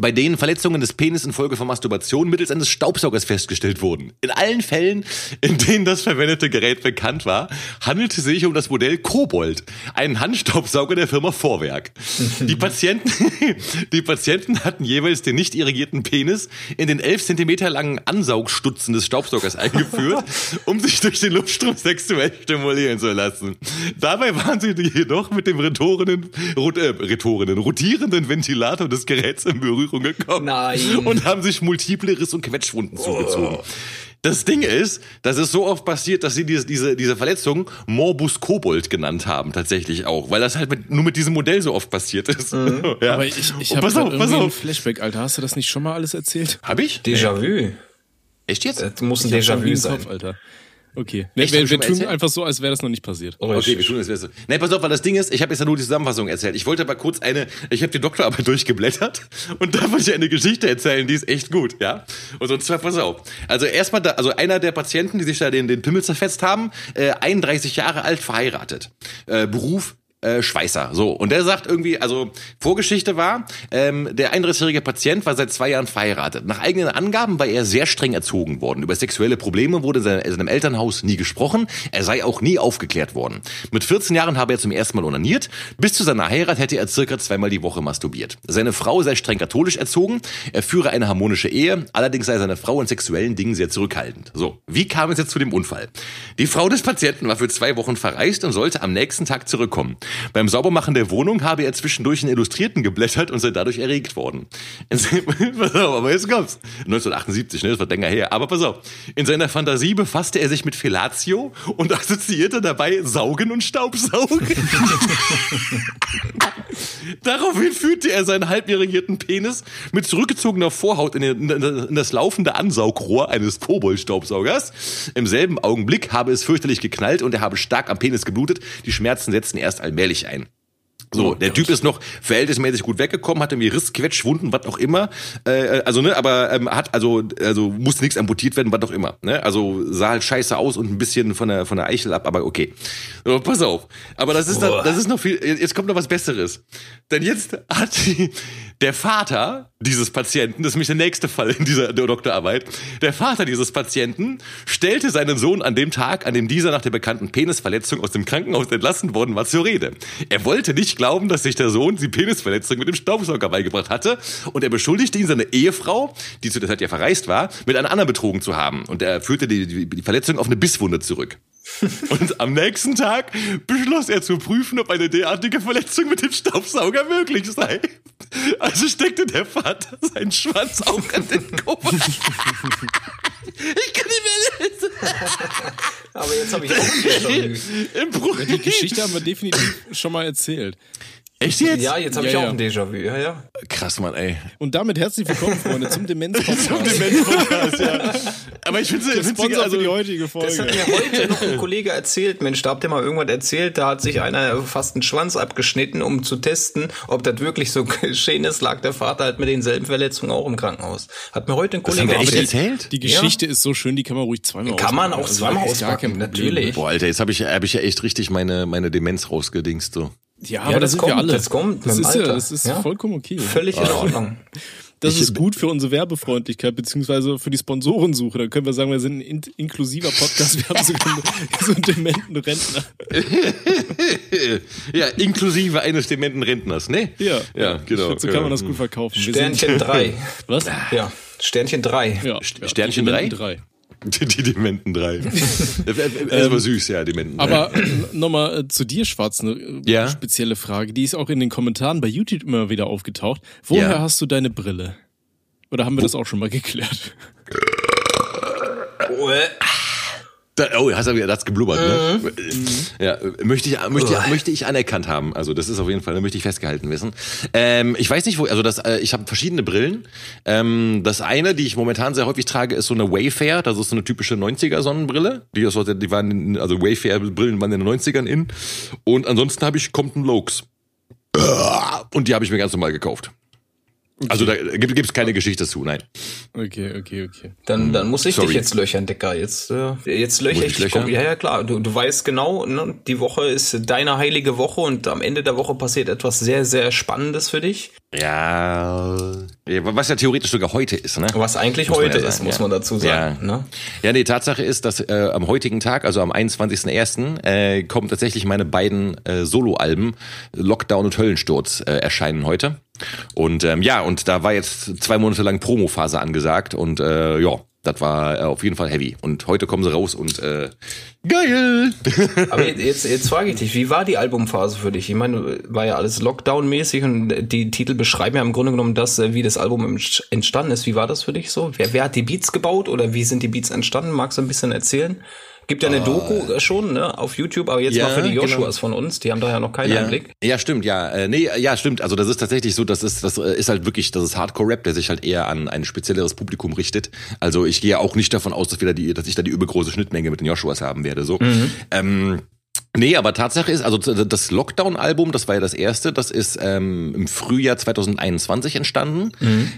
bei denen Verletzungen des Penis infolge von Masturbation mittels eines Staubsaugers festgestellt wurden. In allen Fällen, in denen das verwendete Gerät bekannt war, handelte es sich um das Modell Kobold, einen Handstaubsauger der Firma Vorwerk. Die Patienten, die Patienten hatten jeweils den nicht irrigierten Penis in den 11 Zentimeter langen Ansaugstutzen des Staubsaugers eingeführt, um sich durch den Luftstrom sexuell stimulieren zu lassen. Dabei waren sie jedoch mit dem retorenden, rot, äh, retorenden, rotierenden Ventilator des Geräts in Berührung gekommen Nein. und haben sich multiple Riss- und Quetschwunden zugezogen. Das Ding ist, das ist so oft passiert, dass sie diese, diese, diese Verletzung Morbus Kobold genannt haben, tatsächlich auch, weil das halt mit, nur mit diesem Modell so oft passiert ist. Ja. Aber ich, ich habe irgendwie ein. Flashback, Alter. Hast du das nicht schon mal alles erzählt? Hab ich? Déjà-vu. Echt jetzt? Das muss ein Déjà-vu sein. Kopf, Alter. Okay. Ne? Hab wir wir tun einfach so, als wäre das noch nicht passiert. Okay, wir tun das Beste. Nee, pass auf, weil das Ding ist, ich habe jetzt ja nur die Zusammenfassung erzählt. Ich wollte aber kurz eine, ich habe die Doktorarbeit durchgeblättert und da wollte ich eine Geschichte erzählen, die ist echt gut, ja. Und so, und zwar, pass auf. Also erstmal, da, also einer der Patienten, die sich da den, den Pimmel zerfetzt haben, äh, 31 Jahre alt, verheiratet. Äh, Beruf, äh, Schweißer. So, und der sagt irgendwie, also Vorgeschichte war, ähm, der 31-jährige Patient war seit zwei Jahren verheiratet. Nach eigenen Angaben war er sehr streng erzogen worden. Über sexuelle Probleme wurde in seinem- in seinem Elternhaus nie gesprochen. Er sei auch nie aufgeklärt worden. Mit 14 Jahren habe er zum ersten Mal onaniert. Bis zu seiner Heirat hätte er circa zweimal die Woche masturbiert. Seine Frau sei streng katholisch erzogen. Er führe eine harmonische Ehe. Allerdings sei seine Frau in sexuellen Dingen sehr zurückhaltend. So, wie kam es jetzt zu dem Unfall? Die Frau des Patienten war für zwei Wochen verreist und sollte am nächsten Tag zurückkommen. Beim Saubermachen der Wohnung habe er zwischendurch in Illustrierten geblättert und sei dadurch erregt worden. Pass auf, aber jetzt kommt's. 1978, ne, das war länger her. Aber pass auf. In seiner Fantasie befasste er sich mit Fellatio und assoziierte dabei Saugen und Staubsaugen. Daraufhin führte er seinen halbirrigierten Penis mit zurückgezogener Vorhaut in, den, in das laufende Ansaugrohr eines Koboldstaubsaugers. Im selben Augenblick habe es fürchterlich geknallt und er habe stark am Penis geblutet. Die Schmerzen setzten erst allmählich ein. So, der Typ ist noch verhältnismäßig gut weggekommen, hatte mir Riss, Quetsch, Wunden, was auch immer. Äh, also, ne, aber ähm, hat also, also musste nichts amputiert werden, was auch immer. Ne? Also sah halt scheiße aus und ein bisschen von der von der Eichel ab, aber okay. So, pass auf. Aber das ist Boah. das ist noch viel. Jetzt kommt noch was Besseres. Denn jetzt hat die, der Vater dieses Patienten, das ist nämlich der nächste Fall in dieser Doktorarbeit, der Vater dieses Patienten stellte seinen Sohn an dem Tag, an dem dieser nach der bekannten Penisverletzung aus dem Krankenhaus entlassen worden war, zur Rede. Er wollte nicht glauben, dass sich der Sohn die Penisverletzung mit dem Staubsauger beigebracht hatte und er beschuldigte ihn, seine Ehefrau, die zu der Zeit ja verreist war, mit einer anderen betrogen zu haben. Und er führte die, die, die Verletzung auf eine Bisswunde zurück. Und am nächsten Tag beschloss er zu prüfen, ob eine derartige Verletzung mit dem Staubsauger möglich sei. Also steckte der Vater seinen Schwanz auch an den Kopf. Ich kann nicht mehr lesen. Aber jetzt habe ich auch. Im Bruch. Die Geschichte haben wir definitiv schon mal erzählt. Echt jetzt? Ja, jetzt habe Ja, ich auch ja. ein Déjà-vu. Ja, ja. Krass, Mann, ey. Und damit herzlich willkommen, Freunde, zum Demenz-Podcast. Podcast, ja. Aber ich finde es Sponsor also, die heutige Das hat Folge. mir heute noch ein Kollege erzählt. Mensch, da habt ihr mal irgendwas erzählt, da hat sich einer fast einen Schwanz abgeschnitten, um zu testen, ob das wirklich so geschehen ist, lag der Vater halt mit denselben Verletzungen auch im Krankenhaus. Hat mir heute ein haben Kollege wir echt erzählt. erzählt? Die Geschichte ist so schön, die kann man ruhig zweimal Kann man auch zweimal gar kein auspacken, natürlich. Boah, Alter, jetzt habe ich, hab ich ja echt richtig meine, meine Demenz rausgedingst, so. Ja, ja das, das kommt, wir alle. Das kommt das ist, ja, das ist ja? vollkommen okay. Völlig in ah. Ordnung. Das ist gut für unsere Werbefreundlichkeit, beziehungsweise für die Sponsorensuche. Dann können wir sagen, wir sind ein in inklusiver Podcast. Wir haben sogar so einen dementen Rentner. ja, inklusive eines dementen Rentners, ne? Ja. Ja, genau. Find, so kann man das gut verkaufen. Sternchen 3. Was? Ja. Sternchen 3. Ja, Sternchen 3? 3. Die, die Dementen drei. Das war süß, ja, Dementen drei. Aber nochmal äh, zu dir, Schwarz, eine äh, Ja? spezielle Frage. Die ist auch in den Kommentaren bei YouTube immer wieder aufgetaucht. Woher Ja. hast du deine Brille? Oder haben wir das auch schon mal geklärt? Oh, Da, oh, hast du wieder das geblubbert, ne? Ja, möchte ich, möchte, ich, möchte ich anerkannt haben. Also das ist auf jeden Fall, da möchte ich festgehalten wissen. Ähm, ich weiß nicht, wo, also das, äh, ich habe verschiedene Brillen. Ähm, das eine, die ich momentan sehr häufig trage, ist so eine Wayfair. Das ist so eine typische 90er Sonnenbrille. Die, ist, die waren, also Wayfair-Brillen waren in den 90ern in. Und ansonsten habe ich Compton Lokes. Und die habe ich mir ganz normal gekauft. Also da gibt es keine Geschichte dazu, nein. Okay, okay, okay. Dann, dann muss ich Sorry. dich jetzt löchern, Dicker. Jetzt, äh, jetzt löcher ich ich dich. löchern? Ja, ja, klar. Du, du weißt genau, ne, die Woche ist deine heilige Woche und am Ende der Woche passiert etwas sehr, sehr Spannendes für dich. Ja, was ja theoretisch sogar heute ist, ne? Was eigentlich Muss heute ja ist, sagen, muss ja. man dazu sagen. Ja. Ne? Ja, nee, Tatsache ist, dass äh, am heutigen Tag, also am 21.01., äh, kommen tatsächlich meine beiden äh, Soloalben Lockdown und Höllensturz äh, erscheinen heute. Und ähm, ja, und da war jetzt zwei Monate lang Promophase angesagt und äh, ja, das war äh, auf jeden Fall heavy. Und heute kommen sie raus und äh, geil! Aber jetzt, jetzt, jetzt frage ich dich, wie war die Albumphase für dich? Ich meine, war ja alles Lockdown-mäßig und die Titel beschreiben ja im Grunde genommen das, äh, wie das Album entstanden ist. Wie war das für dich so? Wer, wer hat die Beats gebaut oder wie sind die Beats entstanden? Magst du ein bisschen erzählen? Gibt ja eine Doku äh, schon ne, auf YouTube, aber jetzt Ja, mal für die genau. Joshuas von uns, die haben da ja noch keinen ja. Einblick. Ja, stimmt, ja. Äh, nee, ja, stimmt. Also das ist tatsächlich so, das ist, das äh, ist halt wirklich, das ist Hardcore-Rap, der sich halt eher an ein spezielleres Publikum richtet. Also ich gehe auch nicht davon aus, dass, wir da die, dass ich da die übergroße Schnittmenge mit den Joshuas haben werde. So. Ähm, Nee, aber Tatsache ist, also das Lockdown-Album, das war ja das erste, das ist ähm, im Frühjahr 2021 entstanden.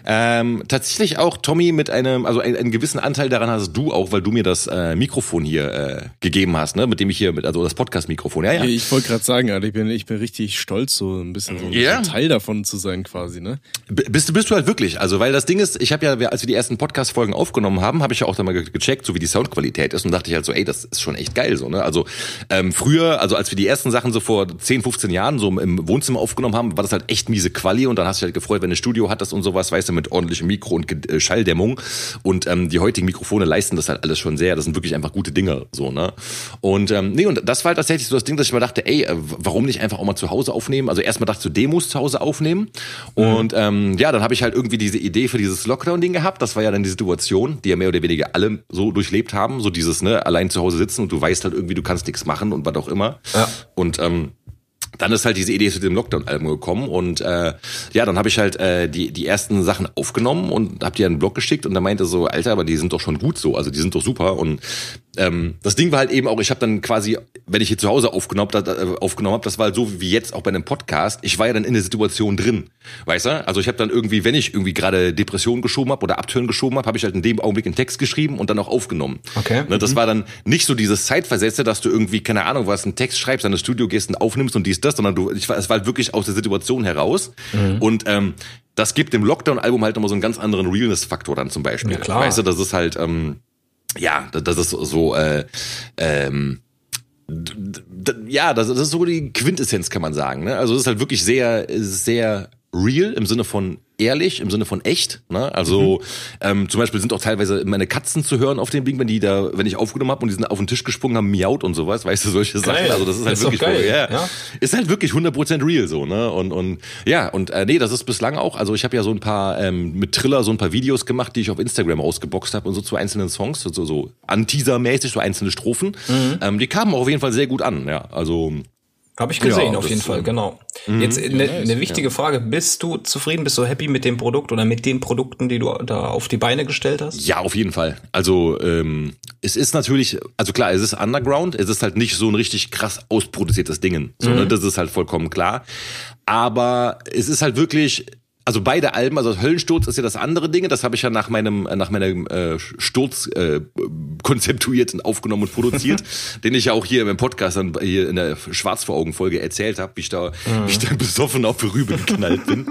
Ähm, tatsächlich auch, Tommy, mit einem, also einen, einen gewissen Anteil daran hast du auch, weil du mir das äh, Mikrofon hier äh, gegeben hast, ne, mit dem ich hier, mit, also das Podcast-Mikrofon, ja, ja. Ich wollte gerade sagen, Alter, ich bin, ich bin richtig stolz, so ein bisschen so ein. Teil davon zu sein, quasi, ne? B- Bist du bist du halt wirklich, also weil das Ding ist, ich habe ja, als wir die ersten Podcast-Folgen aufgenommen haben, habe ich ja auch dann mal ge- gecheckt, so wie die Soundqualität ist und dachte ich halt so, ey, das ist schon echt geil so, ne? Also ähm, früher, also als wir die ersten Sachen so vor 10, 15 Jahren so im Wohnzimmer aufgenommen haben, war das halt echt miese Quali und dann hast du dich halt gefreut, wenn du ein Studio hattest und sowas, weißt du, mit ordentlichem Mikro und äh, Schalldämmung und ähm, die heutigen Mikrofone leisten das halt alles schon sehr, das sind wirklich einfach gute Dinge so, ne? Und ähm, nee, und das war halt tatsächlich so das Ding, dass ich mir dachte, ey, äh, warum nicht einfach auch mal zu Hause aufnehmen? Also erstmal dachte ich so Demos zu Hause aufnehmen und ähm, ja, dann habe ich halt irgendwie diese Idee für dieses Lockdown-Ding gehabt. Das war ja dann die Situation, die ja mehr oder weniger alle so durchlebt haben. So dieses, ne, allein zu Hause sitzen und du weißt halt irgendwie, du kannst nichts machen und was auch immer. Ja. Und ähm, dann ist halt diese Idee zu dem Lockdown-Album gekommen und äh, ja, dann habe ich halt äh, die die ersten Sachen aufgenommen und habe die an den Blog geschickt und da meinte so, Alter, aber die sind doch schon gut so, also die sind doch super und ähm, das Ding war halt eben auch, ich habe dann quasi, wenn ich hier zu Hause aufgenommen, äh, aufgenommen habe, das war halt so wie jetzt auch bei einem Podcast. Ich war ja dann in der Situation drin, weißt du? Also ich habe dann irgendwie, wenn ich irgendwie gerade Depressionen geschoben habe oder Abtören geschoben habe, habe ich halt in dem Augenblick einen Text geschrieben und dann auch aufgenommen. Okay. Ne, das war dann nicht so dieses Zeitversetze, dass du irgendwie keine Ahnung was, einen Text schreibst, an das Studio gehst und aufnimmst und dies das, sondern du, ich war, es war halt wirklich aus der Situation heraus und ähm, das gibt dem Lockdown-Album halt nochmal so einen ganz anderen Realness-Faktor dann zum Beispiel. Ja, klar. Weißt du, das ist halt, ähm, ja, das- ist so, äh, ähm, ja, das ist so die Quintessenz, kann man sagen. Ne? Also es ist halt wirklich sehr, sehr real im Sinne von ehrlich, im Sinne von echt. Ne? Also ähm, zum Beispiel sind auch teilweise meine Katzen zu hören auf dem Ding, wenn die da, wenn ich aufgenommen habe und die sind auf den Tisch gesprungen, haben miaut und sowas, weißt du, solche Sachen. Also das ist halt Ist wirklich, geil, ja, ja. ist halt wirklich 100% real so, ne? Und und ja, und äh, nee, das ist bislang auch, also ich habe ja so ein paar ähm, mit Triller so ein paar Videos gemacht, die ich auf Instagram rausgeboxt habe und so zu einzelnen Songs, so so an-Teaser-mäßig, so einzelne Strophen. Mhm. Ähm, die kamen auch auf jeden Fall sehr gut an, ja. Also Habe ich gesehen, Ja, auf jeden Fall, ähm, genau. Jetzt eine eine wichtige Frage. Bist du zufrieden, bist du happy mit dem Produkt oder mit den Produkten, die du da auf die Beine gestellt hast? Ja, auf jeden Fall. Also ähm, es ist natürlich, also klar, es ist Underground, es ist halt nicht so ein richtig krass ausproduziertes Ding. So, ne? Das ist halt vollkommen klar. Aber es ist halt wirklich. Also beide Alben, also Höllensturz ist ja das andere Ding, das habe ich ja nach meinem nach meinem äh, Sturz äh, konzeptuiert und aufgenommen und produziert, den ich ja auch hier im Podcast dann hier in der Schwarz vor Augen Folge erzählt habe, wie ich da wie ich da besoffen auf die Rübe geknallt bin.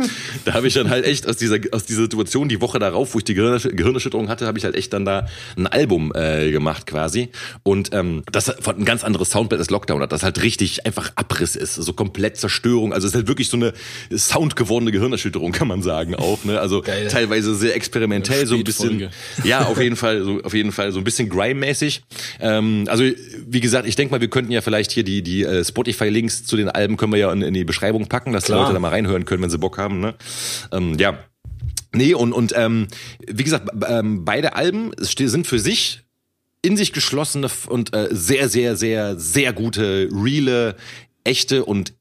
da habe ich dann halt echt aus dieser aus dieser Situation die Woche darauf, wo ich die Gehirnersch Gehirnerschütterung hatte, habe ich halt echt dann da ein Album äh, gemacht quasi. Und ähm, das hat ein ganz anderes Soundbild als Lockdown hat, das halt richtig einfach Abriss ist, so komplett Zerstörung, also es ist halt wirklich so eine Sound gewordene Gehirnerschütterung, kann man sagen auch, ne? Also Geil. teilweise sehr experimentell, so ein bisschen ja, auf jeden Fall, so auf jeden Fall so ein bisschen Grime-mäßig. Ähm, also wie gesagt, ich denke mal, wir könnten ja vielleicht hier die die äh, Spotify-Links zu den Alben können wir ja in, in die Beschreibung packen, dass Klar. die Leute da mal reinhören können, wenn sie Bock haben. Ne? Ähm, ja, nee und und ähm, wie gesagt, ähm, beide Alben sind für sich in sich geschlossene und äh, sehr, sehr, sehr, sehr gute, reale, echte und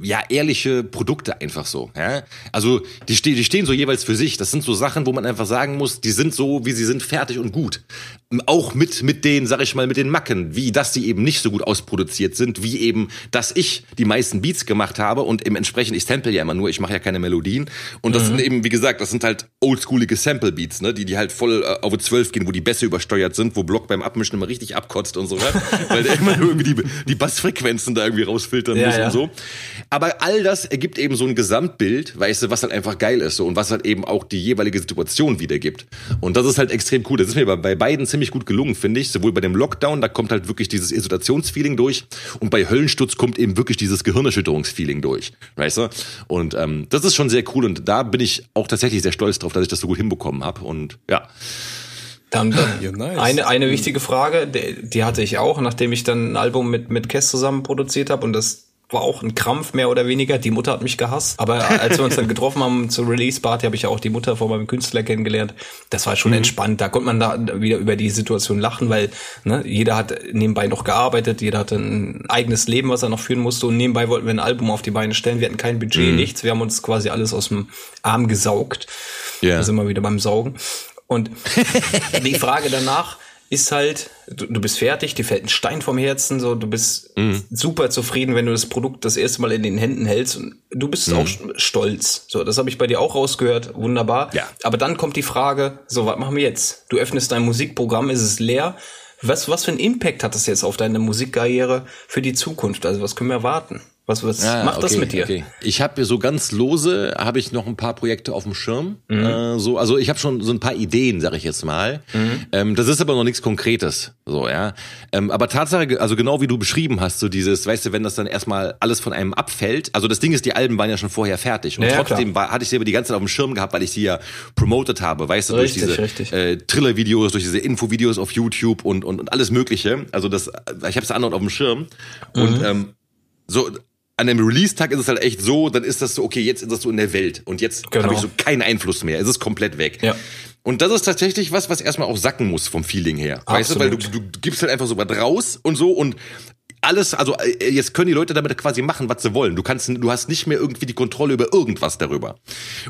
ja, ehrliche Produkte einfach so. Ja? Also die, ste die stehen so jeweils für sich. Das sind so Sachen, wo man einfach sagen muss, die sind so, wie sie sind, fertig und gut. Auch mit, mit den, sag ich mal, mit den Macken, wie dass sie eben nicht so gut ausproduziert sind, wie eben, dass ich die meisten Beats gemacht habe und im entsprechend, ich sample ja immer nur, ich mache ja keine Melodien. Und das mhm. sind eben, wie gesagt, das sind halt oldschoolige Sample-Beats, ne, die, die halt voll äh, auf 12 gehen, wo die Bässe übersteuert sind, wo Block beim Abmischen immer richtig abkotzt und so, ne? weil der immer nur irgendwie die, die Bassfrequenzen da irgendwie rausfiltern ja, muss ja. und so. Aber all das ergibt eben so ein Gesamtbild, weißt du, was halt einfach geil ist so und was halt eben auch die jeweilige Situation wiedergibt. Und das ist halt extrem cool. Das ist mir bei, bei beiden ziemlich gut gelungen, finde ich. Sowohl bei dem Lockdown, da kommt halt wirklich dieses Isolationsfeeling durch und bei Höllensturz kommt eben wirklich dieses Gehirnerschütterungsfeeling durch, weißt du? Und ähm, das ist schon sehr cool und da bin ich auch tatsächlich sehr stolz drauf, dass ich das so gut hinbekommen habe und ja. Dann, dann ja, nice. eine, eine wichtige Frage, die, die hatte ich auch, nachdem ich dann ein Album mit, mit Kess zusammen produziert habe und das war auch ein Krampf mehr oder weniger. Die Mutter hat mich gehasst. Aber als wir uns dann getroffen haben zur Release-Party, habe ich ja auch die Mutter von meinem Künstler kennengelernt. Das war schon mhm. entspannt. Da konnte man da wieder über die Situation lachen, weil ne, jeder hat nebenbei noch gearbeitet, jeder hatte ein eigenes Leben, was er noch führen musste. Und nebenbei wollten wir ein Album auf die Beine stellen. Wir hatten kein Budget, mhm. nichts. Wir haben uns quasi alles aus dem Arm gesaugt. Ja. Da sind wir wieder beim Saugen. Und die Frage danach, ist halt, du, du bist fertig, dir fällt ein Stein vom Herzen, so du bist mhm. super zufrieden, wenn du das Produkt das erste Mal in den Händen hältst und du bist mhm. auch stolz. So, das habe ich bei dir auch rausgehört, wunderbar. Ja. Aber dann kommt die Frage, so was machen wir jetzt? Du öffnest dein Musikprogramm, ist es leer? Was was für einen Impact hat das jetzt auf deine Musikkarriere für die Zukunft? Also was können wir erwarten? Was, was ah, macht okay, das mit dir? Okay. Ich habe so ganz lose, habe ich noch ein paar Projekte auf dem Schirm. Mhm. Äh, so, also ich habe schon so ein paar Ideen, sag ich jetzt mal. Mhm. Ähm, das ist aber noch nichts Konkretes. So, ja. Ähm, aber Tatsache, also genau wie du beschrieben hast, so dieses, weißt du, wenn das dann erstmal alles von einem abfällt. Also das Ding ist, die Alben waren ja schon vorher fertig. Und ja, trotzdem war, hatte ich sie aber die ganze Zeit auf dem Schirm gehabt, weil ich sie ja promoted habe, weißt du, richtig, durch diese äh, Triller-Videos, durch diese Infovideos auf YouTube und, und, und alles Mögliche. Also das, ich habe es andauernd auf dem Schirm. Mhm. Und ähm, so an dem Release-Tag ist es halt echt so, dann ist das so, okay, jetzt ist das so in der Welt und jetzt genau. habe ich so keinen Einfluss mehr. Es ist komplett weg. Ja. Und das ist tatsächlich was, was erstmal auch sacken muss vom Feeling her. Absolut. Weißt du, weil du, du, du gibst halt einfach so was raus und so und alles, also äh, jetzt können die Leute damit quasi machen, was sie wollen. Du kannst, du hast nicht mehr irgendwie die Kontrolle über irgendwas darüber.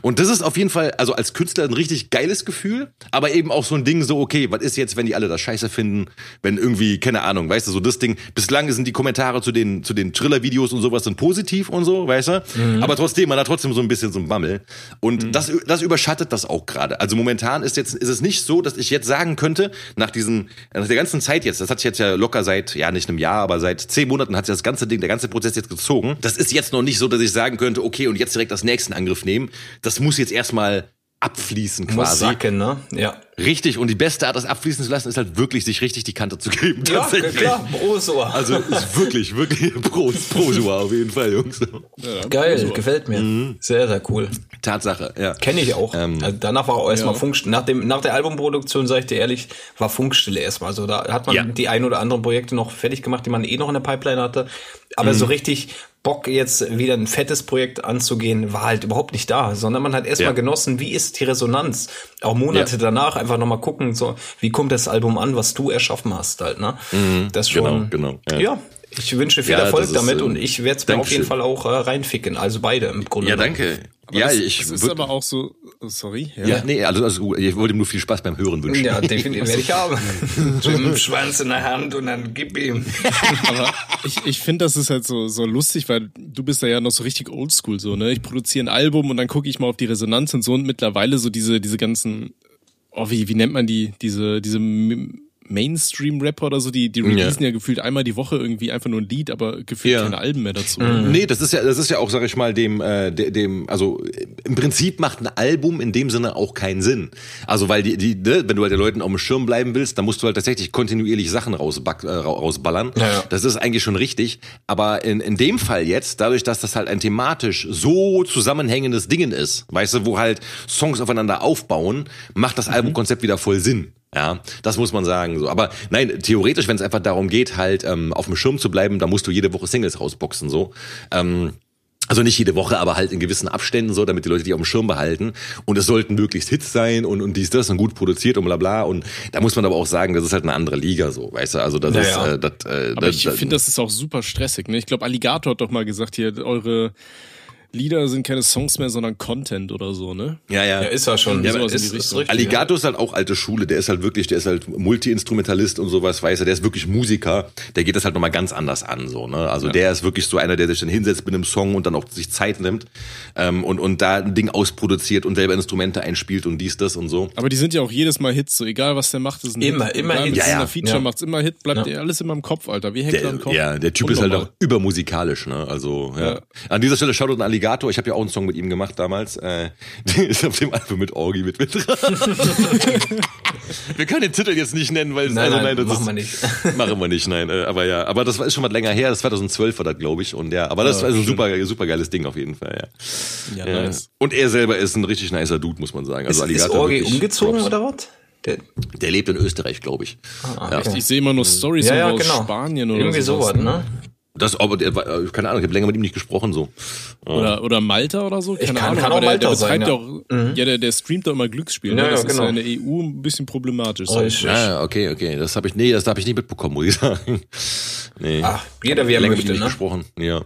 Und das ist auf jeden Fall, also als Künstler ein richtig geiles Gefühl, aber eben auch so ein Ding so, okay, was ist jetzt, wenn die alle das scheiße finden, wenn irgendwie, keine Ahnung, weißt du, so das Ding, bislang sind die Kommentare zu den, zu den Triller-Videos und sowas sind positiv und so, weißt du, mhm. aber trotzdem, man hat trotzdem so ein bisschen so ein Bammel. Und mhm. das, das überschattet das auch gerade. Also momentan ist jetzt, ist es nicht so, dass ich jetzt sagen könnte, nach diesen, nach der ganzen Zeit jetzt, das hat sich jetzt ja locker seit, ja, nicht einem Jahr, aber seit zehn Monaten hat sich das ganze Ding, der ganze Prozess jetzt gezogen. Das ist jetzt noch nicht so, dass ich sagen könnte, okay, und jetzt direkt das nächsten Angriff nehmen. Das muss jetzt erstmal abfließen quasi. Muss sacken, ne? Ja. Richtig, und die beste Art, das abfließen zu lassen, ist halt wirklich, sich richtig die Kante zu geben. Ja, klar, Prosua. Also ist wirklich, wirklich Pros, Prosua auf jeden Fall, Jungs. Ja, Geil, Prosua. gefällt mir. Mhm. Sehr, sehr cool. Tatsache, ja. Kenne ich auch. Ähm, also danach war auch erstmal ja. Funkstille. Nach, dem, nach der Albumproduktion, sage ich dir ehrlich, war Funkstille erstmal. Also da hat man ja. die ein oder anderen Projekte noch fertig gemacht, die man eh noch in der Pipeline hatte. Aber mhm. so richtig Bock jetzt wieder ein fettes Projekt anzugehen, war halt überhaupt nicht da, sondern man hat erstmal ja. genossen, wie ist die Resonanz? Auch Monate ja. danach einfach nochmal gucken, so, wie kommt das Album an, was du erschaffen hast halt, ne? Mhm, das schon. Genau, genau. Ja. ja. Ich wünsche viel Erfolg damit ist, und ich werde es mir auf jeden Fall auch äh, reinficken. Also beide im Grunde. Ja, danke. Aber ja, das, ich das ist aber auch so, sorry. Ja, ja nee, also, also ich wollte ihm nur viel Spaß beim Hören wünschen. Ja, definitiv werde ich haben. Jim Schwanz in der Hand und dann gib ihm. aber ich, ich finde, das ist halt so, so lustig, weil du bist da ja noch so richtig oldschool so, ne? Ich produziere ein Album und dann gucke ich mal auf die Resonanz und so und mittlerweile so diese, diese ganzen, oh, wie, wie nennt man die, diese, diese Mainstream-Rapper oder so, die, die releasen ja. ja. gefühlt einmal die Woche irgendwie einfach nur ein Lied, aber gefühlt ja. keine Alben mehr dazu. Mhm. Nee, das ist ja, das ist ja auch, sag ich mal, dem, äh, dem, also im Prinzip macht ein Album in dem Sinne auch keinen Sinn. Also weil die, die, ne, wenn du halt den Leuten auf dem Schirm bleiben willst, dann musst du halt tatsächlich kontinuierlich Sachen rausback, äh, rausballern. Ja, ja. Das ist eigentlich schon richtig. Aber in, in dem Fall jetzt, dadurch, dass das halt ein thematisch so zusammenhängendes Dingen ist, weißt du, wo halt Songs aufeinander aufbauen, macht das mhm. Albumkonzept wieder voll Sinn. Ja, das muss man sagen. So, aber nein, theoretisch, wenn es einfach darum geht, halt ähm, auf dem Schirm zu bleiben, da musst du jede Woche Singles rausboxen. So, ähm, Also nicht jede Woche, aber halt in gewissen Abständen so, damit die Leute die auf dem Schirm behalten. Und es sollten möglichst Hits sein und, und dies, das und gut produziert und bla bla. Und da muss man aber auch sagen, das ist halt eine andere Liga so, weißt du? Also das Ja, ist, ja. äh, das, äh, Aber das, ich finde, das ist auch super stressig. Ne? Ich glaube, Alligator hat doch mal gesagt, hier, eure Lieder sind keine Songs mehr, sondern Content oder so, ne? ja, ja. Ja, ist er schon. Ja, Ja, ist, die ist Richtung. richtig. Alligator ist halt auch alte Schule, der ist halt wirklich, der ist halt Multi-Instrumentalist und sowas, weiß er, der ist wirklich Musiker, der geht das halt nochmal ganz anders an, so, ne? Also der ist wirklich so einer, der sich dann hinsetzt mit einem Song und dann auch sich Zeit nimmt, ähm, und, und da ein Ding ausproduziert und selber Instrumente einspielt und dies, das und so. Aber die sind ja auch jedes Mal Hits, so egal was der macht, ist ein Immer, Hit. immer egal, Hits. mit Ja, ja. ja, Feature Ja. macht's immer Hit, bleibt Ja. alles immer im Kopf, Alter. Wie Heckler im Kopf. ja, der Typ ist halt auch übermusikalisch, ne? Also, ja. Ja. An dieser Stelle schaut an Alligator, ich habe ja auch einen Song mit ihm gemacht damals. Äh, der ist auf dem Album mit Orgi mit, mit dran. wir können den Titel jetzt nicht nennen, weil es Nein, also nein, das machen ist, wir nicht. Machen wir nicht, nein. Äh, aber ja, aber das war ist schon mal länger her, das 2012 war das, glaube ich. Und ja, aber das war also ein super, super geiles Ding auf jeden Fall, ja. Ja, Ja. nice. Und er selber ist ein richtig nicer Dude, muss man sagen. Also Ist, ist Alligator Orgi wirklich umgezogen Props. oder was? Der, Der lebt in Österreich, glaube ich. ja. okay. Ich sehe immer nur Stories ja, ja, aus genau. Spanien oder Irgendwie sowas, sowas, ne? Das, aber der äh, keine Ahnung, ich habe länger mit ihm nicht gesprochen so. Oder, oder Malta oder so? Keine kann- Ahnung, kann aber auch der, Malta der sein, betreibt ja. ja auch, ja, der, der streamt doch immer Glücksspiel. Ja, ne? Das ja, ist genau. ja in der EU ein bisschen problematisch. So. Richtig. Ja, okay, okay. Das habe ich, nee, das habe ich nicht mitbekommen, muss ich sagen. Nee. Ach, jeder wie er länger mit ihm möchte, nicht ne? gesprochen. Ja.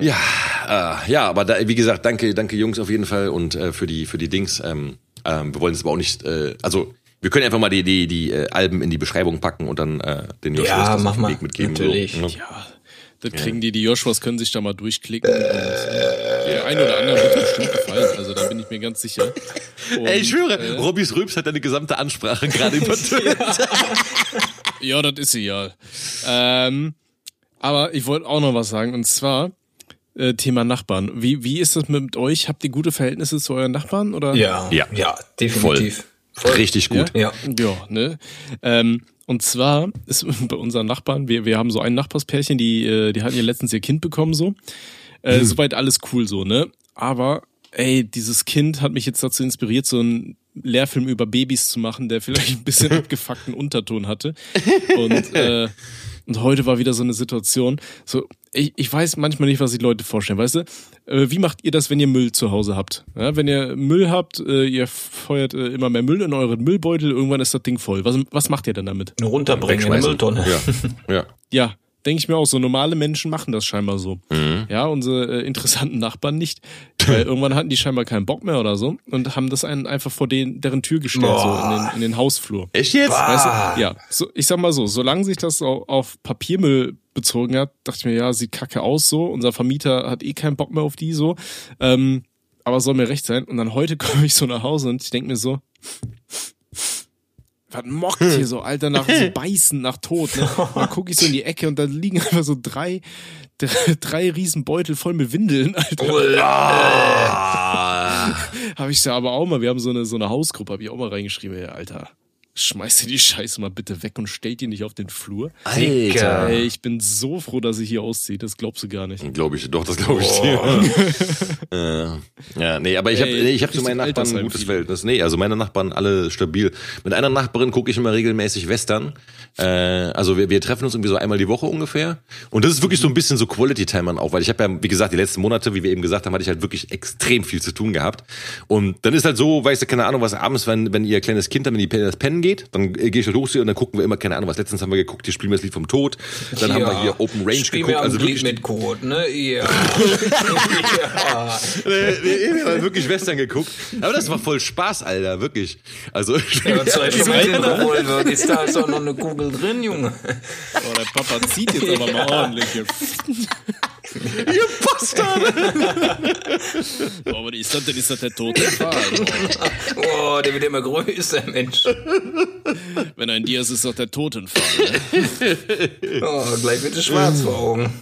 Ja, äh, ja, aber da, wie gesagt, danke, danke Jungs auf jeden Fall und äh, für die für die Dings. Ähm, ähm, wir wollen es aber auch nicht, äh, also wir können einfach mal die die die äh, Alben in die Beschreibung packen und dann äh, den Joshua Ja, das mach auf den mal. Weg mitgeben. Natürlich. So, ne? Ja, das kriegen die, die Joshuas können sich da mal durchklicken. Und, äh, der eine oder andere wird bestimmt gefallen, also da bin ich mir ganz sicher. Und, Ey, ich schwöre, äh, Robbys Rübs hat deine gesamte Ansprache gerade übertönt. Ja, das ist egal. Ähm, aber ich wollte auch noch was sagen, und zwar äh, Thema Nachbarn. Wie, wie ist das mit euch? Habt ihr gute Verhältnisse zu euren Nachbarn? Oder? Ja, Ja. ja, definitiv. Voll. Richtig gut. Ja. Ja, ne? Ähm, und zwar ist bei unseren Nachbarn, wir, wir haben so ein Nachbarspärchen, die, äh, die hatten ja letztens ihr Kind bekommen, so. Äh, Hm. Soweit alles cool, so, ne? Aber, ey, dieses Kind hat mich jetzt dazu inspiriert, so einen Lehrfilm über Babys zu machen, der vielleicht ein bisschen abgefuckten Unterton hatte. Und, äh, und heute war wieder so eine Situation, so, ich, ich weiß manchmal nicht, was sich Leute vorstellen, weißt du? Äh, wie macht ihr das, wenn ihr Müll zu Hause habt? Ja, wenn ihr Müll habt, äh, ihr feuert äh, immer mehr Müll in euren Müllbeutel, irgendwann ist das Ding voll. Was, was macht ihr denn damit? Nur runterbringen in. Mülltonne. Ja, ja. Ja, denke ich mir auch so. Normale Menschen machen das scheinbar so. Ja, unsere äh, interessanten Nachbarn nicht. Weil irgendwann hatten die scheinbar keinen Bock mehr oder so und haben das einen einfach vor den, deren Tür gestellt, so in den, in den Hausflur. Echt jetzt? Weißt du? Ja, so, ich sag mal so, solange sich das au- auf Papiermüll bezogen hat, dachte ich mir, ja, sieht kacke aus so. Unser Vermieter hat eh keinen Bock mehr auf die so. Ähm, aber soll mir recht sein. Und dann heute komme ich so nach Hause und ich denk mir so, was mockt hier so, Alter, nach so beißen, nach Tod, ne? Und dann gucke ich so in die Ecke und da liegen einfach so drei, drei, drei riesen Beutel voll mit Windeln, Alter. Habe ich da aber auch mal, wir haben so eine, so eine Hausgruppe, habe ich auch mal reingeschrieben, Alter, schmeiß dir die Scheiße mal bitte weg und stell die nicht auf den Flur. Alter. Ey, ich bin so froh, dass ich hier ausziehe, das glaubst du gar nicht. Glaube ich, doch, das glaube ich dir. äh, ja, nee, aber ich habe nee, ich hab zu meinen Nachbarn ein gutes. Verhältnis. Nee, also meine Nachbarn alle stabil. Mit einer Nachbarin gucke ich immer regelmäßig Western. Äh, also wir, wir treffen uns irgendwie so einmal die Woche ungefähr. Und das ist wirklich so ein bisschen so Quality Time auch, weil ich habe ja, wie gesagt, die letzten Monate, wie wir eben gesagt haben, hatte ich halt wirklich extrem viel zu tun gehabt. Und dann ist halt so, weißt du, keine Ahnung, was abends, wenn, wenn ihr kleines Kind dann in die das Pennen geht, dann äh, gehe ich halt hoch zu ihr und dann gucken wir immer, keine Ahnung, was letztens haben wir geguckt, hier spielen wir das Lied vom Tod. Dann haben wir hier Open Range Spiel geguckt. Also wirklich mit Code, ne? Ja. ja. Wir haben wirklich Western geguckt. Aber das war voll Spaß, Alter, wirklich. Also, Ja, dem Meinung- Revolver? Ist da ist doch noch eine Kugel drin, Junge. Oh, der Papa zieht jetzt aber mal ordentlich hier. ihr Bastarde! Oh, aber ist das denn, ist das der tote Pfahl? Oh, der wird immer größer, Mensch. Wenn ein Dir ist, ist doch der Totenpfahl. Ne? Oh, gleich wird es schwarz vor Augen.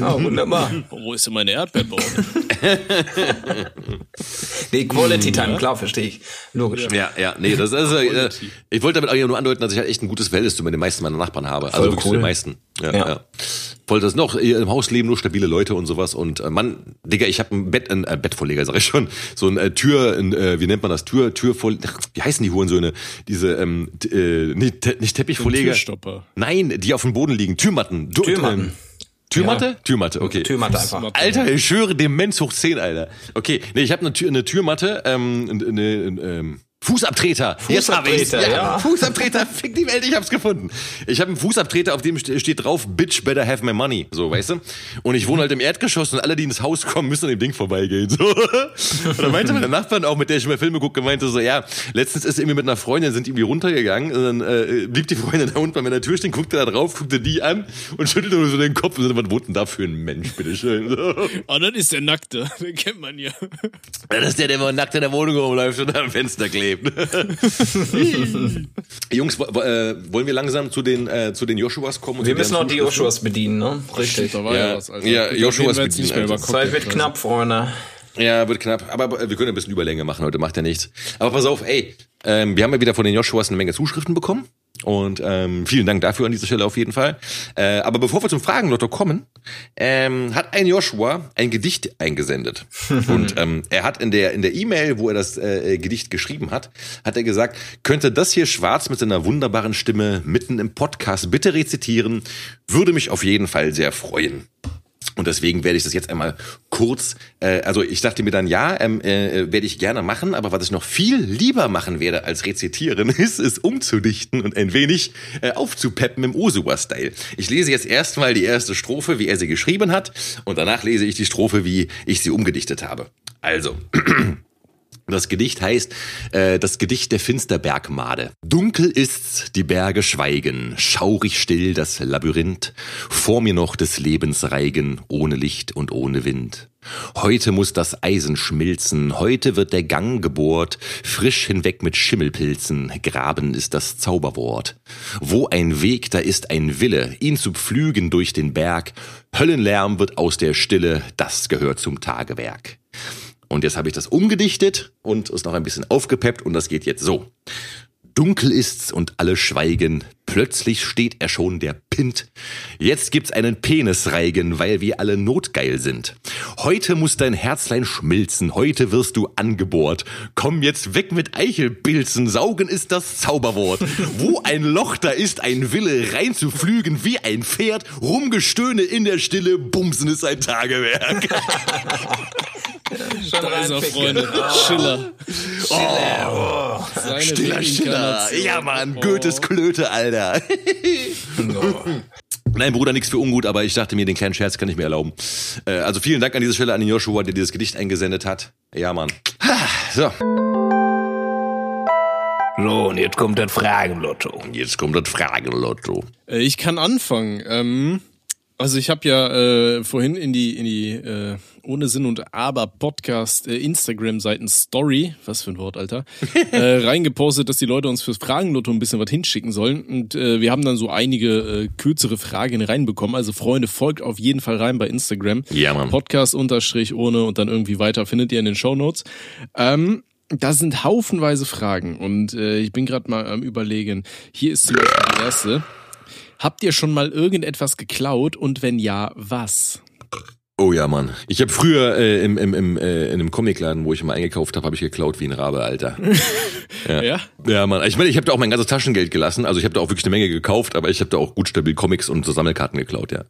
Oh, wunderbar. Oh, wo ist denn meine Erdbeerbohne? Nee, Quality Time, klar, verstehe ich. Logisch. Ja, ja, nee, das ist, äh, ich wollte damit auch nur andeuten, dass ich halt echt ein gutes Verhältnis zu den meisten meiner Nachbarn habe. Also Voll wirklich zu cool. den meisten. Ja, Ja. ja. Voll, das noch, hier im Haus leben nur stabile Leute und sowas und, äh, Mann, Digga, ich habe ein Bett, ein äh, Bettvorleger, sag ich schon, so ein äh, Tür, ein, äh, wie nennt man das, Tür, Türvoll, ach, wie heißen die Hurensöhne? Diese, ähm, äh, nicht, te nicht Teppichvorleger. Türstopper. Nein, die auf dem Boden liegen, Türmatten. Du- Türmatten. ähm, Türmatte? Ja. Türmatte, okay. Türmatte einfach. Alter, ich schwöre, Demenz hoch 10, Alter. Okay, nee, ich habe eine, Tür, eine Türmatte, ähm, eine, eine, ähm, Fußabtreter. Fußabtreter, ja. Fußabtreter, fick die Welt, ich hab's gefunden. Ich habe einen Fußabtreter, auf dem st- steht drauf, Bitch better have my money, so, weißt du? Und ich wohne halt im Erdgeschoss und alle, die ins Haus kommen, müssen an dem Ding vorbeigehen, so. Und dann meinte meine Nachbarn auch, mit der ich mal Filme gucke, meinte so, ja, letztens ist sie irgendwie mit einer Freundin, sind irgendwie runtergegangen und dann äh, blieb die Freundin da unten bei meiner Tür stehen, guckte da drauf, guckte die an und schüttelte nur so den Kopf und so, was wohnt denn da für ein Mensch, bitteschön? So. Oh, das ist der Nackte. Den kennt man ja. Das ist der, der immer nackt in der Wohnung rumläuft und am Fenster klebt. Jungs, wo- wo- äh, wollen wir langsam zu den, äh, zu den Joshuas kommen? und Wir müssen auch die? Joshuas bedienen, ne? Richtig. Da war Ja. ja, was. Also, Ja, da Joshua reden ist wir jetzt nicht mehr also. Zeit wird knapp, Freunde. Ja, wird knapp. Aber äh, wir können ein bisschen Überlänge machen heute, macht ja nichts. Aber pass auf, ey, ähm, wir haben ja wieder von den Joshuas eine Menge Zuschriften bekommen. Und ähm, vielen Dank dafür an dieser Stelle auf jeden Fall. Äh, aber bevor wir zum Fragenlotto kommen, ähm, hat ein Joshua ein Gedicht eingesendet. Und ähm, er hat in der in der E-Mail, wo er das äh, Gedicht geschrieben hat, hat er gesagt, könnte das hier Schwarz mit seiner wunderbaren Stimme mitten im Podcast bitte rezitieren, würde mich auf jeden Fall sehr freuen. Und deswegen werde ich das jetzt einmal kurz, äh, also ich dachte mir dann, ja, ähm, äh, werde ich gerne machen, aber was ich noch viel lieber machen werde als rezitieren, ist, es umzudichten und ein wenig äh, aufzupeppen im Osua-Style. Ich lese jetzt erstmal die erste Strophe, wie er sie geschrieben hat, und danach lese ich die Strophe, wie ich sie umgedichtet habe. Also. Das Gedicht heißt äh, das Gedicht der Finsterbergmade. Dunkel ist's, die Berge schweigen, schaurig still das Labyrinth, vor mir noch des Lebens Reigen, ohne Licht und ohne Wind. Heute muss das Eisen schmilzen, heute wird der Gang gebohrt, frisch hinweg mit Schimmelpilzen, graben ist das Zauberwort. Wo ein Weg, da ist ein Wille, ihn zu pflügen durch den Berg, Höllenlärm wird aus der Stille, das gehört zum Tagewerk. Und jetzt habe ich das umgedichtet und ist noch ein bisschen aufgepeppt und das geht jetzt so. Dunkel ist's und alle schweigen. Plötzlich steht er schon, der Pint. Jetzt gibt's einen Penisreigen, weil wir alle notgeil sind. Heute muss dein Herzlein schmilzen, heute wirst du angebohrt. Komm jetzt weg mit Eichelpilzen, saugen ist das Zauberwort. Wo ein Loch, da ist ein Wille, reinzuflügen wie ein Pferd, rumgestöhne in der Stille, bumsen ist ein Tagewerk. Schon Da ist er. Freunde. Schiller. Oh. Seine Stiller, stiller. Reinkarnation. Ja, Mann, Oh. Goethes Klöte, Alter. Nein, Bruder, nichts für ungut, aber ich dachte mir, den kleinen Scherz kann ich mir erlauben. Äh, also vielen Dank an dieser Stelle an den Joshua, der dieses Gedicht eingesendet hat. Ja, Mann. Ha, So, So, und jetzt kommt das Fragenlotto. jetzt kommt das Fragenlotto. Äh, Ich kann anfangen. Ähm, also ich habe ja äh, vorhin in die in die äh, ohne Sinn und Aber Podcast äh, Instagram Seiten Story, was für ein Wort, Alter, äh, reingepostet, dass die Leute uns fürs Fragenlotto ein bisschen was hinschicken sollen und äh, wir haben dann so einige äh, kürzere Fragen reinbekommen. Also Freunde, folgt auf jeden Fall rein bei Instagram. Ja, Mann. Podcast unterstrich ohne und dann irgendwie weiter findet ihr in den Shownotes. Ähm, da sind haufenweise Fragen und äh, ich bin gerade mal am überlegen. Hier ist zum Beispiel die erste. Habt ihr schon mal irgendetwas geklaut und wenn ja, was? Oh ja, Mann. Ich habe früher äh, im, im, im, äh, in einem Comicladen, wo ich mal eingekauft habe, habe ich geklaut wie ein Rabe, Alter. Ja? Ja, Mann. Ich meine, ich habe da auch mein ganzes Taschengeld gelassen. Also ich habe da auch wirklich eine Menge gekauft, aber ich habe da auch gut stabil Comics und so Sammelkarten geklaut, ja.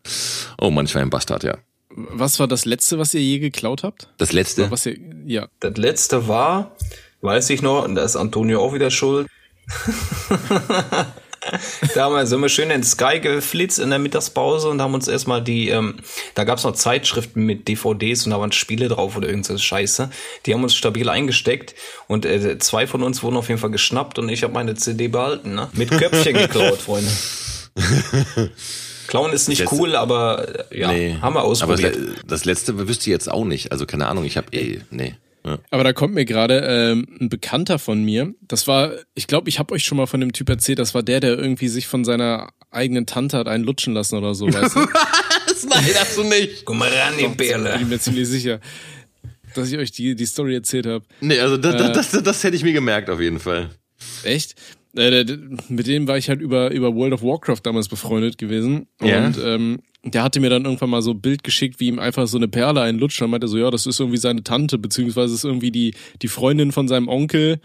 Oh Mann, ich war ein Bastard, ja. Was war das letzte, was ihr je geklaut habt? Das letzte. Was ihr, ja. Das letzte war, weiß ich noch, und da ist Antonio auch wieder schuld. da haben wir, sind wir schön in den Sky geflitzt in der Mittagspause und haben uns erstmal die, ähm, da gab's noch Zeitschriften mit DVDs und da waren Spiele drauf oder irgend so Scheiße. Die haben uns stabil eingesteckt und äh, zwei von uns wurden auf jeden Fall geschnappt und ich habe meine CD behalten, ne? Mit Köpfchen geklaut, Freunde. Klauen ist nicht Das- cool, aber äh, ja, Nee. haben wir Aber ausprobiert. das, das letzte wüsste ich jetzt auch nicht. Also keine Ahnung, ich habe eh, nee. Ja. Aber da kommt mir gerade ähm, ein Bekannter von mir. Das war, ich glaube, ich habe euch schon mal von dem Typ erzählt. Das war der, der irgendwie sich von seiner eigenen Tante hat einen lutschen lassen oder so, weißt du? Nein, das du nicht. Guck mal ran, die Bin Bärle. ich mir ziemlich sicher, dass ich euch die, die Story erzählt habe. Nee, also das, Äh. das, das, das hätte ich mir gemerkt auf jeden Fall. Echt? Äh, mit dem war ich halt über, über World of Warcraft damals befreundet gewesen. Ja. Und ähm, der hatte mir dann irgendwann mal so ein Bild geschickt, wie ihm einfach so eine Perle einlutscht. Und meinte so, ja, das ist irgendwie seine Tante, beziehungsweise ist irgendwie die, die Freundin von seinem Onkel.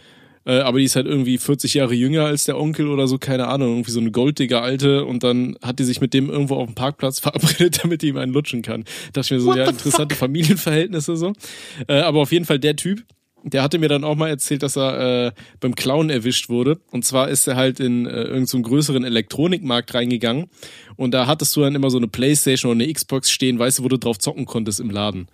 Äh, aber die ist halt irgendwie 40 Jahre jünger als der Onkel oder so, keine Ahnung, irgendwie so eine goldige Alte und dann hat die sich mit dem irgendwo auf dem Parkplatz verabredet, damit die ihm einen lutschen kann. Da dachte ich mir so, What ja, interessante Familienverhältnisse so. Äh, aber auf jeden Fall der Typ, der hatte mir dann auch mal erzählt, dass er äh, beim Clown erwischt wurde. Und zwar ist er halt in äh, irgendeinen so größeren Elektronikmarkt reingegangen. Und da hattest du dann immer so eine Playstation oder eine Xbox stehen, weißt du, wo du drauf zocken konntest im Laden.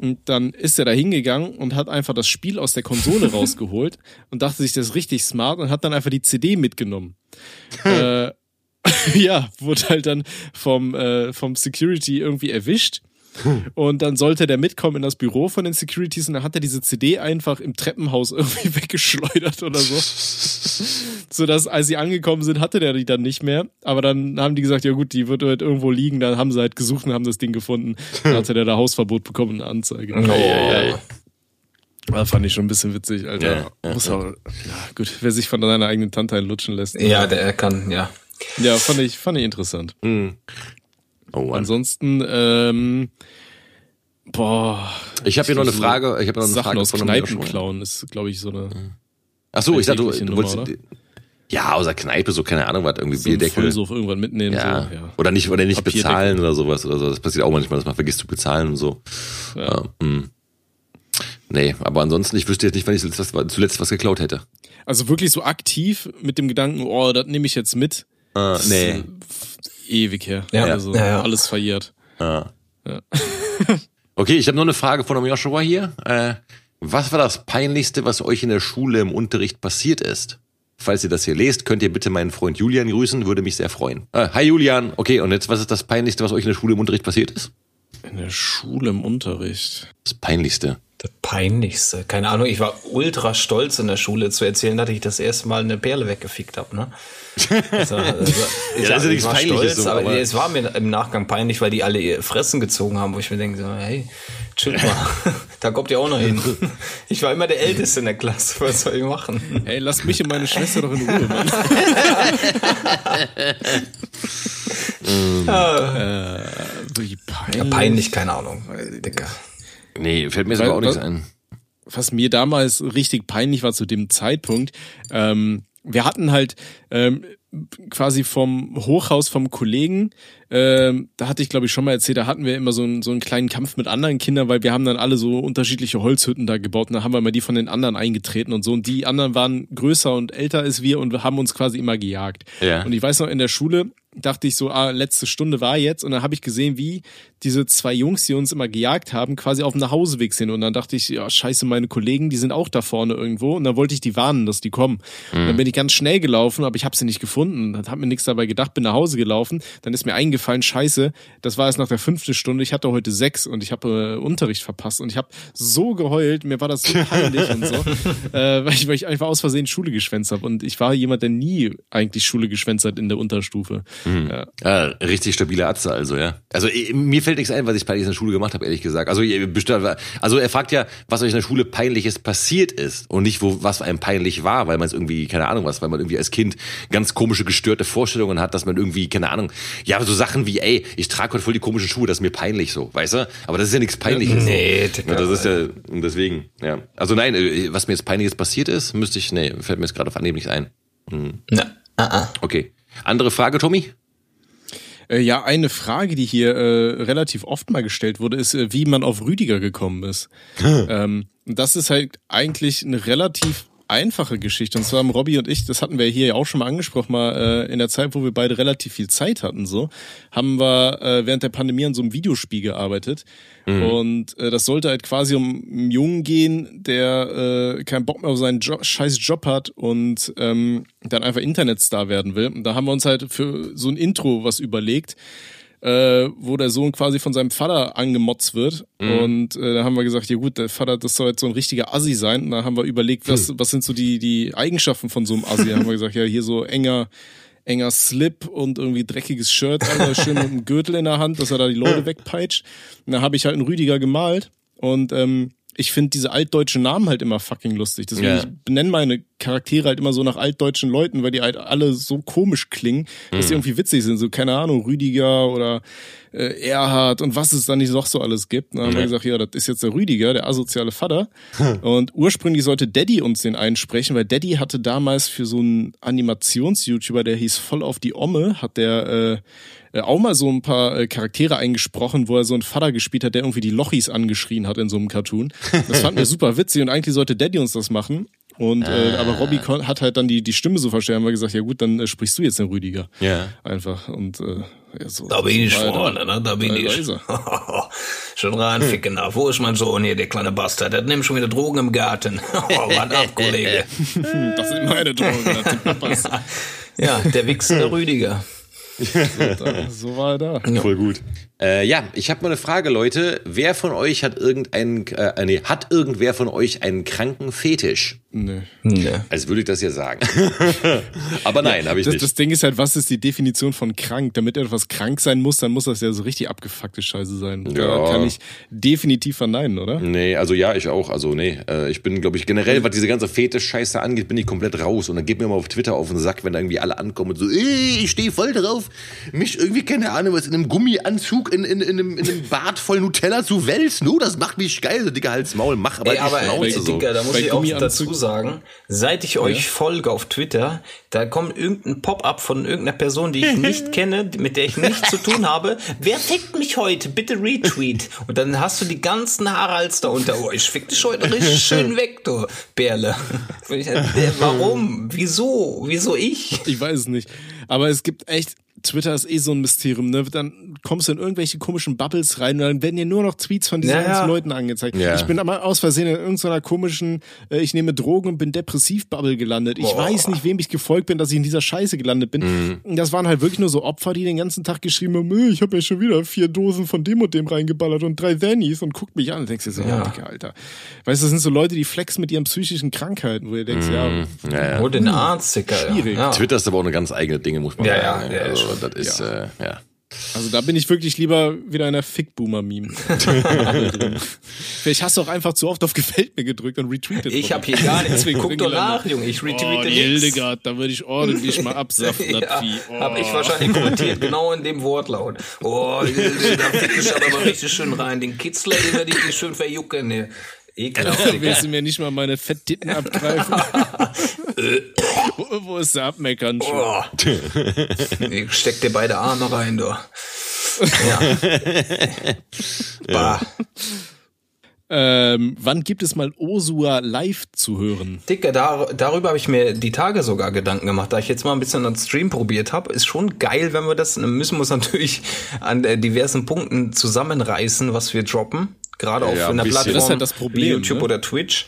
Und dann ist er da hingegangen und hat einfach das Spiel aus der Konsole rausgeholt und dachte sich, das ist richtig smart und hat dann einfach die CD mitgenommen. äh, ja, wurde halt dann vom, äh, vom Security irgendwie erwischt. Und dann sollte der mitkommen in das Büro von den Securities und dann hat er diese CD einfach im Treppenhaus irgendwie weggeschleudert oder so. Sodass, als sie angekommen sind, hatte der die dann nicht mehr. Aber dann haben die gesagt, ja gut, die wird halt irgendwo liegen. Dann haben sie halt gesucht und haben das Ding gefunden. Dann hatte der da Hausverbot bekommen, eine Anzeige. Oh. Das fand ich schon ein bisschen witzig, Alter. Ja, ja, Muss auch, ja, gut, wer sich von seiner eigenen Tante lutschen lässt. Ja, der kann, ja. Ja, fand ich, fand ich interessant. Oh. Ansonsten, ähm, boah. Ich habe hier noch eine so Frage. Ich habe noch eine Sachen Frage aus von einem Kneipen Joshua. klauen ist, glaube ich, so eine. Ach so, ich dachte, du, du wolltest. oder? Ja, außer Kneipe, so keine Ahnung, was irgendwie So Bierdeckel. Vollsuff irgendwann mitnehmen. Ja. So, ja. Oder nicht, oder nicht bezahlen oder sowas oder so. Das passiert auch manchmal, dass man vergisst zu bezahlen und so. Ja. hm. Nee, aber ansonsten, ich wüsste jetzt nicht, wann ich zuletzt was, zuletzt was geklaut hätte. Also wirklich so aktiv mit dem Gedanken, oh, das nehme ich jetzt mit. Das nee. Ewig her. Ja. Also Ja, ja. alles verjährt. Okay, ich habe noch eine Frage von einem Joshua hier. Äh, was war das Peinlichste, was euch in der Schule im Unterricht passiert ist? Falls ihr das hier lest, könnt ihr bitte meinen Freund Julian grüßen, würde mich sehr freuen. Äh, hi Julian. Okay, und jetzt, was ist das Peinlichste, was euch in der Schule im Unterricht passiert ist? In der Schule im Unterricht. Das Peinlichste. Das Peinlichste. Keine Ahnung, ich war ultra stolz in der Schule zu erzählen, dass ich das erste Mal eine Perle weggefickt habe. Ne? Also, also, ich, Ja, das ist ja ich nichts Peinliches stolz, aber, aber- es war mir im Nachgang peinlich, weil die alle ihr Fressen gezogen haben, wo ich mir denke, so, hey, chill mal, da kommt ihr auch noch hin. Ich war immer der Älteste in der Klasse, was soll ich machen? Ey, lass mich und meine Schwester doch in Ruhe, Mann. äh, wie peinlich. Ja, peinlich, keine Ahnung. Digga. Nee, fällt mir aber auch nichts ein. was mir damals richtig peinlich war zu dem Zeitpunkt, ähm, wir hatten halt ähm, quasi vom Hochhaus vom Kollegen, ähm, da hatte ich glaube ich schon mal erzählt, da hatten wir immer so einen, so einen kleinen Kampf mit anderen Kindern, weil wir haben dann alle so unterschiedliche Holzhütten da gebaut und dann haben wir mal die von den anderen eingetreten und so. Und die anderen waren größer und älter als wir und haben uns quasi immer gejagt. Ja. Und ich weiß noch, in der Schule dachte ich so, ah, letzte Stunde war jetzt. Und dann habe ich gesehen, wie diese zwei Jungs, die uns immer gejagt haben, quasi auf dem Nachhauseweg sind. Und dann dachte ich, ja, scheiße, meine Kollegen, die sind auch da vorne irgendwo. Und dann wollte ich die warnen, dass die kommen. Und dann bin ich ganz schnell gelaufen, aber ich habe sie nicht gefunden, hab mir nichts dabei gedacht, bin nach Hause gelaufen, dann ist mir eingefallen, scheiße, das war erst nach der fünften Stunde, ich hatte heute sechs und ich habe äh, Unterricht verpasst und ich habe so geheult, mir war das so peinlich und so, äh, weil, ich, weil ich einfach aus Versehen Schule geschwänzt habe und ich war jemand, der nie eigentlich Schule geschwänzt hat in der Unterstufe. Ja. Ja, richtig stabile Atze also, ja. Also mir fällt nichts ein, was ich peinlich in der Schule gemacht habe, ehrlich gesagt. Also also er fragt ja, was euch in der Schule peinliches passiert ist und nicht, wo was einem peinlich war, weil man es irgendwie, keine Ahnung was, weil man irgendwie als Kind ganz komische, gestörte Vorstellungen hat, dass man irgendwie, keine Ahnung, ja, so Sachen wie, ey, ich trage heute voll die komischen Schuhe, das ist mir peinlich so, weißt du? Aber das ist ja nichts Peinliches. Nee, so. Das ist ja, und deswegen, ja. Also nein, äh, was mir jetzt Peinliches passiert ist, müsste ich, nee, fällt mir jetzt gerade auf Anhieb nichts ein. Na, ah, ah. Okay. Andere Frage, Tommy? Äh, ja, eine Frage, die hier äh, relativ oft mal gestellt wurde, ist, äh, wie man auf Rüdiger gekommen ist. ähm, das ist halt eigentlich eine relativ einfache Geschichte. Und zwar haben Robby und ich, das hatten wir hier ja auch schon mal angesprochen, mal äh, in der Zeit, wo wir beide relativ viel Zeit hatten, so, haben wir äh, während der Pandemie an so einem Videospiel gearbeitet. Und äh, das sollte halt quasi um einen Jungen gehen, der äh, keinen Bock mehr auf seinen jo scheiß Job hat und ähm, dann einfach Internetstar werden will. Und da haben wir uns halt für so ein Intro was überlegt äh, wo der Sohn quasi von seinem Vater angemotzt wird. Und äh, da haben wir gesagt, ja gut, der Vater, das soll jetzt so ein richtiger Assi sein. Und da haben wir überlegt, was, was sind so die, die Eigenschaften von so einem Assi. Da haben wir gesagt, ja, hier so enger, enger Slip und irgendwie dreckiges Shirt, Alter, schön mit einem Gürtel in der Hand, dass er da die Leute wegpeitscht. Und da habe ich halt einen Rüdiger gemalt und ähm, ich finde diese altdeutschen Namen halt immer fucking lustig. Deswegen Ja. ich benenne meine Charaktere halt immer so nach altdeutschen Leuten, weil die halt alle so komisch klingen, dass die Mhm. irgendwie witzig sind. So, keine Ahnung, Rüdiger oder äh, Erhard und was es da nicht noch so alles gibt. Und dann haben wir Ja. gesagt, ja, das ist jetzt der Rüdiger, der asoziale Vater. und ursprünglich sollte Daddy uns den einsprechen, weil Daddy hatte damals für so einen Animations-YouTuber, der hieß voll auf die Omme, hat der äh, auch mal so ein paar äh, Charaktere eingesprochen, wo er so einen Vater gespielt hat, der irgendwie die Lochis angeschrien hat in so einem Cartoon. Das fanden wir super witzig und eigentlich sollte Daddy uns das machen. Und äh, aber Robbie hat halt dann die die Stimme so verstanden, haben wir gesagt, ja gut, dann äh, sprichst du jetzt den Rüdiger. Ja. Einfach und äh, ja, so. Da bin ich vorne, ne? Da bin ich. Schon reinficken da. Wo ist mein Sohn hier, der kleine Bastard? Der nimmt schon wieder Drogen im Garten. Oh, wart ab, Kollege. Das sind meine Drogen, das sind Papas. Ja, der wichsende Rüdiger. So war er da. Voll gut. Äh, ja, ich habe mal eine Frage, Leute. Wer von euch hat irgendeinen, äh, nee, hat irgendwer von euch einen kranken Fetisch? Nee. Ne. Als würde ich das hier sagen. Aber nein, habe ich Das, nicht. das Ding ist halt, was ist die Definition von krank? Damit etwas krank sein muss, dann muss das ja so richtig abgefuckte Scheiße sein. Da Ja. kann ich definitiv verneinen, oder? Nee, also ja, ich auch. Also nee, äh, ich bin, glaube ich, generell, was diese ganze Fetisch-Scheiße angeht, bin ich komplett raus. Und dann geht mir mal auf Twitter auf den Sack, wenn da irgendwie alle ankommen und so, ey, ich stehe voll drauf, mich irgendwie, keine Ahnung, was in einem Gummianzug in, in, in, einem, in einem Bad voll Nutella zu wälzen. Oh, das macht mich geil. So, Dicker, halt's Maul, mach aber Ey, aber Schnauze ey, so. Digga, da muss Bei ich auch Gummianzug- dazu sagen, seit ich euch folge auf Twitter, da kommt irgendein Pop-up von irgendeiner Person, die ich nicht kenne, mit der ich nichts zu tun habe. Wer fickt mich heute? Bitte retweet. Und dann hast du die ganzen Haralds da unter. Oh, ich fick dich heute richtig schön weg, du Bärle. Äh, Warum? Wieso? Wieso ich? Ich weiß es nicht. Aber es gibt echt, Twitter ist eh so ein Mysterium, ne? Dann kommst du in irgendwelche komischen Bubbles rein und dann werden dir nur noch Tweets von diesen Ja, ja. ganzen Leuten angezeigt. Ja. Ich bin einmal aus Versehen in irgendeiner komischen, äh, ich nehme Drogen und bin Depressiv-Bubble gelandet. Ich Boah. weiß nicht, wem ich gefolgt bin, dass ich in dieser Scheiße gelandet bin. Mhm. Und Das waren halt wirklich nur so Opfer, die den ganzen Tag geschrieben haben, "Äh, ich habe ja schon wieder vier Dosen von dem und dem reingeballert und drei Zannies und guckt mich an und denkst dir so, ja, Digga, Alter. Weißt du, das sind so Leute, die flexen mit ihren psychischen Krankheiten, wo du denkst, ja, Mhm. Ja, ja. Hol den Arzt, Digga. Schwierig. Ja. Twitter ist aber auch eine ganz eigene Dinge, muss man Ja, sagen. ja, ja, also, schon. das ist, äh, ja. Also da bin ich wirklich lieber wieder in der Fick-Boomer-Meme. Vielleicht hast du auch einfach zu oft auf Gefällt mir gedrückt und retweetet. Ich hab hier gar nichts. Deswegen Guck doch nach, Junge. Ich retweete Oh, nichts. Hildegard, da würde ich ordentlich mal absaften, das Ja, Vieh. Oh. hab ich wahrscheinlich kommentiert, genau in dem Wortlaut. Oh, da fick ich aber mal richtig schön rein. Den Kitzler, den werde ich dir schön verjucken. Ne. Ekelhaft, Da Digga. willst du mir nicht mal meine Fetttitten abgreifen? wo, wo ist der Abmeckern schon? Oh. Ich steck dir beide Arme rein, du. Ja. Bah. Ähm, wann gibt es mal Osua live zu hören? Dicker, dar darüber habe ich mir die Tage sogar Gedanken gemacht, da ich jetzt mal ein bisschen an Stream probiert habe. Ist schon geil, wenn wir das, müssen wir uns natürlich an äh, diversen Punkten zusammenreißen, was wir droppen. Gerade auf Ja, einer bisschen. Plattform Das ist halt das Problem, wie YouTube ne? oder Twitch.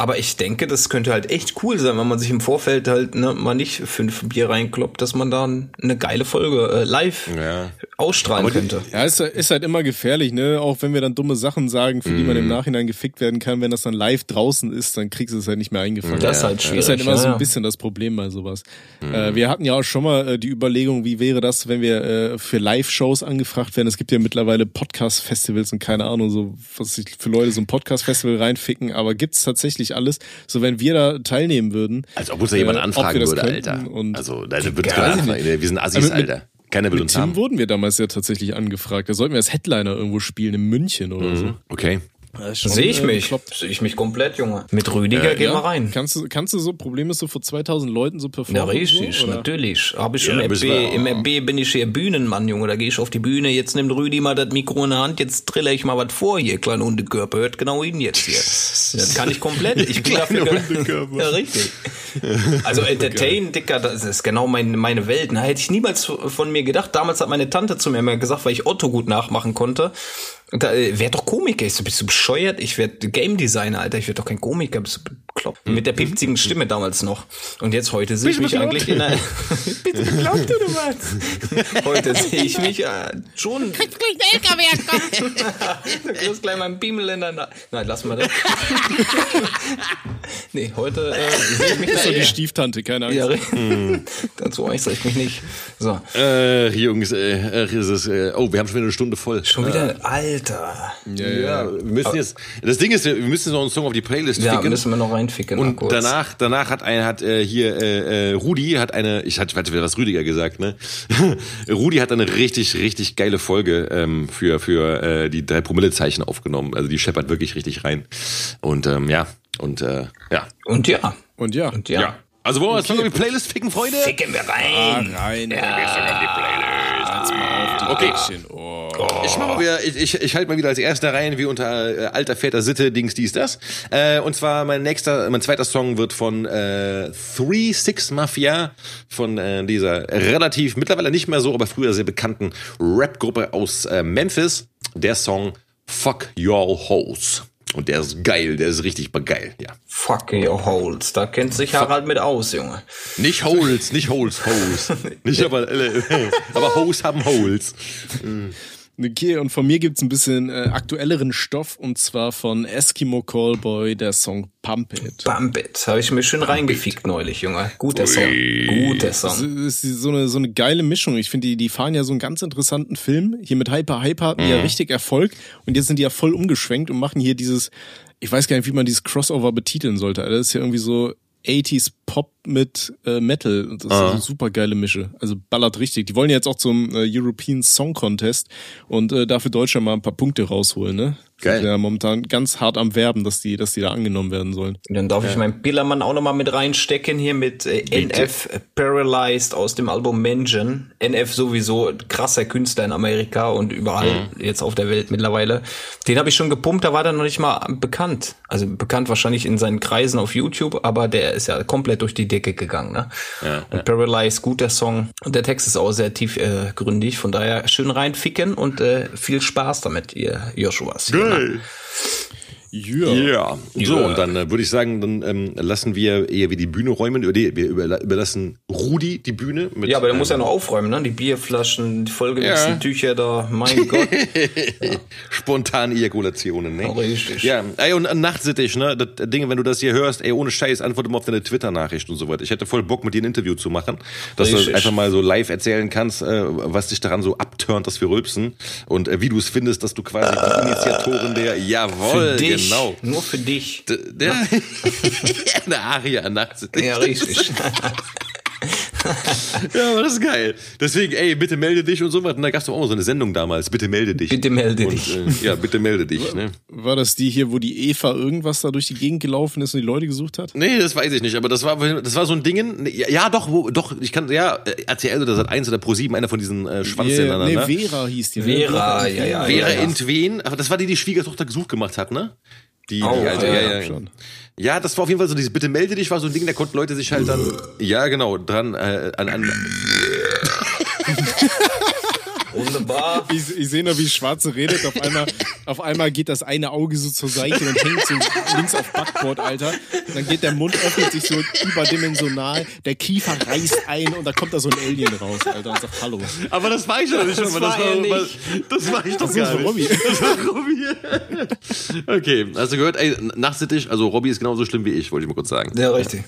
Aber ich denke, das könnte halt echt cool sein, wenn man sich im Vorfeld halt ne, mal nicht fünf Bier reinkloppt, dass man dann eine geile Folge äh, live Ja. ausstrahlen könnte. Ja, ist, ist halt immer gefährlich, ne? Auch wenn wir dann dumme Sachen sagen, für die man im Nachhinein gefickt werden kann, wenn das dann live draußen ist, dann kriegst du es halt nicht mehr eingefangen. Das ist halt schwierig. Das ist halt immer ja, so ein bisschen das Problem bei sowas. Äh, wir hatten ja auch schon mal äh, die Überlegung, wie wäre das, wenn wir äh, für Live-Shows angefragt werden. Es gibt ja mittlerweile Podcast-Festivals und keine Ahnung, so was sich für Leute so ein Podcast-Festival reinficken, aber gibt's tatsächlich alles. So wenn wir da teilnehmen würden. Als ob uns da jemand äh, anfragen würde, könnten Alter. Also, da wird keiner anfragen. Wir sind Assis, mit- Alter. Keiner will mit uns Tim haben. wurden wir damals ja tatsächlich angefragt. Da sollten wir als Headliner irgendwo spielen, in München oder so. Okay. Sehe ich äh, mich. Sehe ich mich komplett, Junge. Mit Rüdiger gehen wir rein. Kannst du, kannst du so, Problem ist so vor 2000 Leuten so performen? Ja, richtig, so, natürlich. Hab ich Ja, im, RB, wir- Im RB bin ich hier Bühnenmann, Junge. Da gehe ich auf die Bühne. Jetzt nimmt Rüdi mal das Mikro in der Hand. Jetzt trille ich mal was vor hier, kleiner Hundekörper. Hört genau ihn jetzt hier. Das kann ich komplett. Ich bin dafür. Ja, richtig. Also Entertain, Dicker, das ist genau mein, meine Welt. Na, hätte ich niemals von mir gedacht. Damals hat meine Tante zu mir immer gesagt, weil ich Otto gut nachmachen konnte. Da, äh, werd doch Komiker. So, bist du bescheuert? Ich werd Game Designer, Alter. Ich werd doch kein Komiker. Bist du bekloppt. Mit der pipzigen Stimme damals noch. Und jetzt heute sehe ich mich eigentlich in einer. Bitte bekloppt, du was? Heute sehe ich mich äh, schon. Kriegst gleich der LKW ankommen. Du kriegst gleich mal einen Bimmel in der Na Nein, lass mal das. nee, heute äh, sehe ich mich da So die Stiefttante, keine Angst. ja, Dazu äußere ich mich nicht. So. Äh, Jungs, äh, äh, ist es, äh, oh, wir haben schon wieder eine Stunde voll. Schon wieder, Alter. Ja, wir müssen jetzt, das Ding ist, wir müssen noch einen Song auf die Playlist Ja, ficken. müssen wir noch reinficken. mal Und kurz. danach, danach hat ein, hat äh, hier äh, äh, Rudi hat eine, ich hatte, warte, was Rüdiger gesagt, ne? Rudi hat eine richtig, richtig geile Folge ähm, für für äh, die drei Promille Zeichen aufgenommen. Also die scheppert wirklich richtig rein. Und ähm, ja und äh, ja, Und ja. Und ja, Und ja. ja. Also wollen wir jetzt noch auf die Playlist ficken, Freunde? Ficken wir ah, rein. rein. Ja. Jetzt mal auf die Okay. Päckchen. Oh. Ich mach mal wieder, ich, ich, ich halte mal wieder als erster rein, wie unter äh, alter Väter Sitte, Dings, dies, das. Äh, und zwar mein nächster, mein zweiter Song wird von äh, Three Six Mafia, von äh, dieser relativ, mittlerweile nicht mehr so, aber früher sehr bekannten Rap-Gruppe aus äh, Memphis. Der Song Fuck Your Hoes. Und der ist geil, der ist richtig geil, ja. Fuck your holes. Da kennt sich Harald mit aus, Junge. Nicht Holes, nicht Holes, Hoes. Nicht aber, äh, aber Hoes haben Holes. Okay, und von mir gibt's ein bisschen äh, aktuelleren Stoff und zwar von Eskimo Callboy, der Song Pump It. Bump it. Habe ich mir schön reingefickt neulich, Junge. Guter Song. Guter Das Song. ist so eine, so eine geile Mischung. Ich finde, die, die fahren ja so einen ganz interessanten Film. Hier mit Hyper Hyper hatten die ja richtig Erfolg und jetzt sind die ja voll umgeschwenkt und machen hier dieses, ich weiß gar nicht, wie man dieses Crossover betiteln sollte. Alter. Das ist ja irgendwie so 80s Pop mit äh, Metal. Und Das ist eine super geile Mische. Also ballert richtig. Die wollen ja jetzt auch zum äh, European Song Contest und äh, dafür Deutschland mal ein paar Punkte rausholen, ne? Geil. Sind Ja, momentan ganz hart am Werben, dass die, dass die da angenommen werden sollen. Dann darf ich meinen Pillermann auch nochmal mit reinstecken hier mit äh, NF Paralyzed aus dem Album Mention. NF sowieso krasser Künstler in Amerika und überall jetzt auf der Welt mittlerweile. Den habe ich schon gepumpt, da war der noch nicht mal bekannt. Also bekannt wahrscheinlich in seinen Kreisen auf YouTube, aber der ist ja komplett durch die Decke gegangen. Ne? und Paralyzed, guter Song. Und der Text ist auch sehr tiefgründig, äh, gründig. von daher schön reinficken und äh, viel Spaß damit, ihr Joshuas. Geil. Ja. Ja. So, Ja. und dann äh, würde ich sagen, dann ähm, lassen wir eher wie die Bühne räumen. Über die, wir überla überlassen Rudi die Bühne. Mit, Ja, aber der ähm, muss ja noch aufräumen, ne? Die Bierflaschen, die vollgemixten Ja. Tücher da, mein Gott. spontane Ejakulationen, ne? Richtig. Ja, ey, und äh, nachtsittig, ne? Das Ding, wenn du das hier hörst, ey, ohne Scheiß, antworte mal auf deine Twitter-Nachricht und so weiter. Ich hätte voll Bock, mit dir ein Interview zu machen, dass Richtig. du einfach mal so live erzählen kannst, äh, was dich daran so abturnt, dass wir rülpsen und äh, wie du es findest, dass du quasi die Initiatorin der, jawohl, Für dich. Genau. Nur für dich. D- Der, eine Aria nachtsittig. Ja, richtig. Ja, aber das ist geil. Deswegen, ey, bitte melde dich und so was. Und da gab's doch auch so eine Sendung damals. Bitte melde dich. Bitte melde und, dich. Äh, ja, bitte melde dich. Ne? War das die hier, wo die Eva irgendwas da durch die Gegend gelaufen ist und die Leute gesucht hat? Nee, das weiß ich nicht, aber das war das war so ein Ding. Ja, ja, doch, wo, doch, ich kann ja äh, RTL oder Sat 1 oder Pro 7, einer von diesen äh, Schwanzsendern, nee, ne? Vera hieß die. ne? Vera, ja, ja. Vera ja. Entwen, aber das war die, die Schwiegertochter gesucht gemacht hat, ne? Die, Oh, die alte, ja, ja, ja, ja, ja. schon. Ja, das war auf jeden Fall so dieses Bitte melde dich war so ein Ding, da konnten Leute sich halt dann, ja genau, dran äh, an, an Wunderbar. Ich, ich sehe noch, wie Schwarze redet. Auf einmal, auf einmal geht das eine Auge so zur Seite und hängt so links auf Backbord, Alter. Dann geht der Mund, öffnet sich so überdimensional, der Kiefer reißt ein und da kommt da so ein Alien raus, Alter, und sagt Hallo. Aber das war ich doch nicht, Das war er nicht. das war ich doch Das gar ist nicht. Robby. Das war Robby. okay, hast du gehört, ey, nachtsittig, also Robby ist genauso schlimm wie ich, wollte ich mal kurz sagen. Ja, richtig.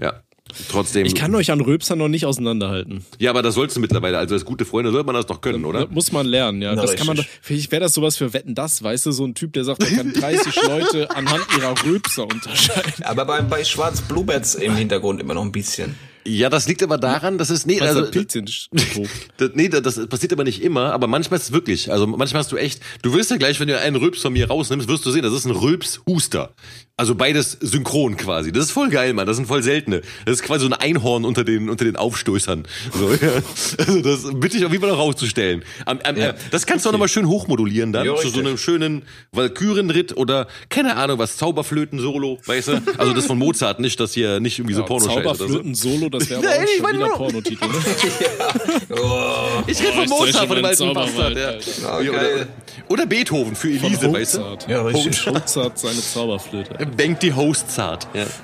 Ja. Trotzdem. Ich kann euch an Röpser noch nicht auseinanderhalten. ja, aber das sollst du mittlerweile. Also als gute Freunde sollte man das doch können, oder? Das muss man lernen, ja. Na, das kann man doch, vielleicht wäre das sowas für Wetten das, weißt du, so ein Typ, der sagt, er kann 30 Leute anhand ihrer Röpser unterscheiden. Aber bei, bei Schwarz Bluebirds im Hintergrund immer noch ein bisschen. Ja, das liegt aber daran, dass es nee, Also, das, nee, das, das passiert aber nicht immer, aber manchmal ist es wirklich. Also manchmal hast du echt, du wirst ja gleich, wenn du einen Rülps von mir rausnimmst, wirst du sehen, das ist ein Rülps-Huster. Also beides synchron quasi. Das ist voll geil, Mann. Das sind voll seltene. Das ist quasi so ein Einhorn unter den unter den Aufstößern. So, ja. Also das bitte ich auf jeden Fall noch rauszustellen. Am, am, Ja. äh, das kannst du auch nochmal schön hochmodulieren dann Ja, zu so einem schönen Walkürenritt oder keine Ahnung was Zauberflöten-Solo, weißt du? Also das von Mozart, nicht das hier, nicht irgendwie oder so. Zauberflöten Solo, das wäre aber auch ich schon wieder Pornotitel. Ne? Ich rede von ist Mozart, von dem alten Bastard. Ja. Ja, oder, oder Beethoven für Elise, weißt du? Mozart. Ja, richtig. Mozart seine Zauberflöte. Bankt die Host zart. Ja.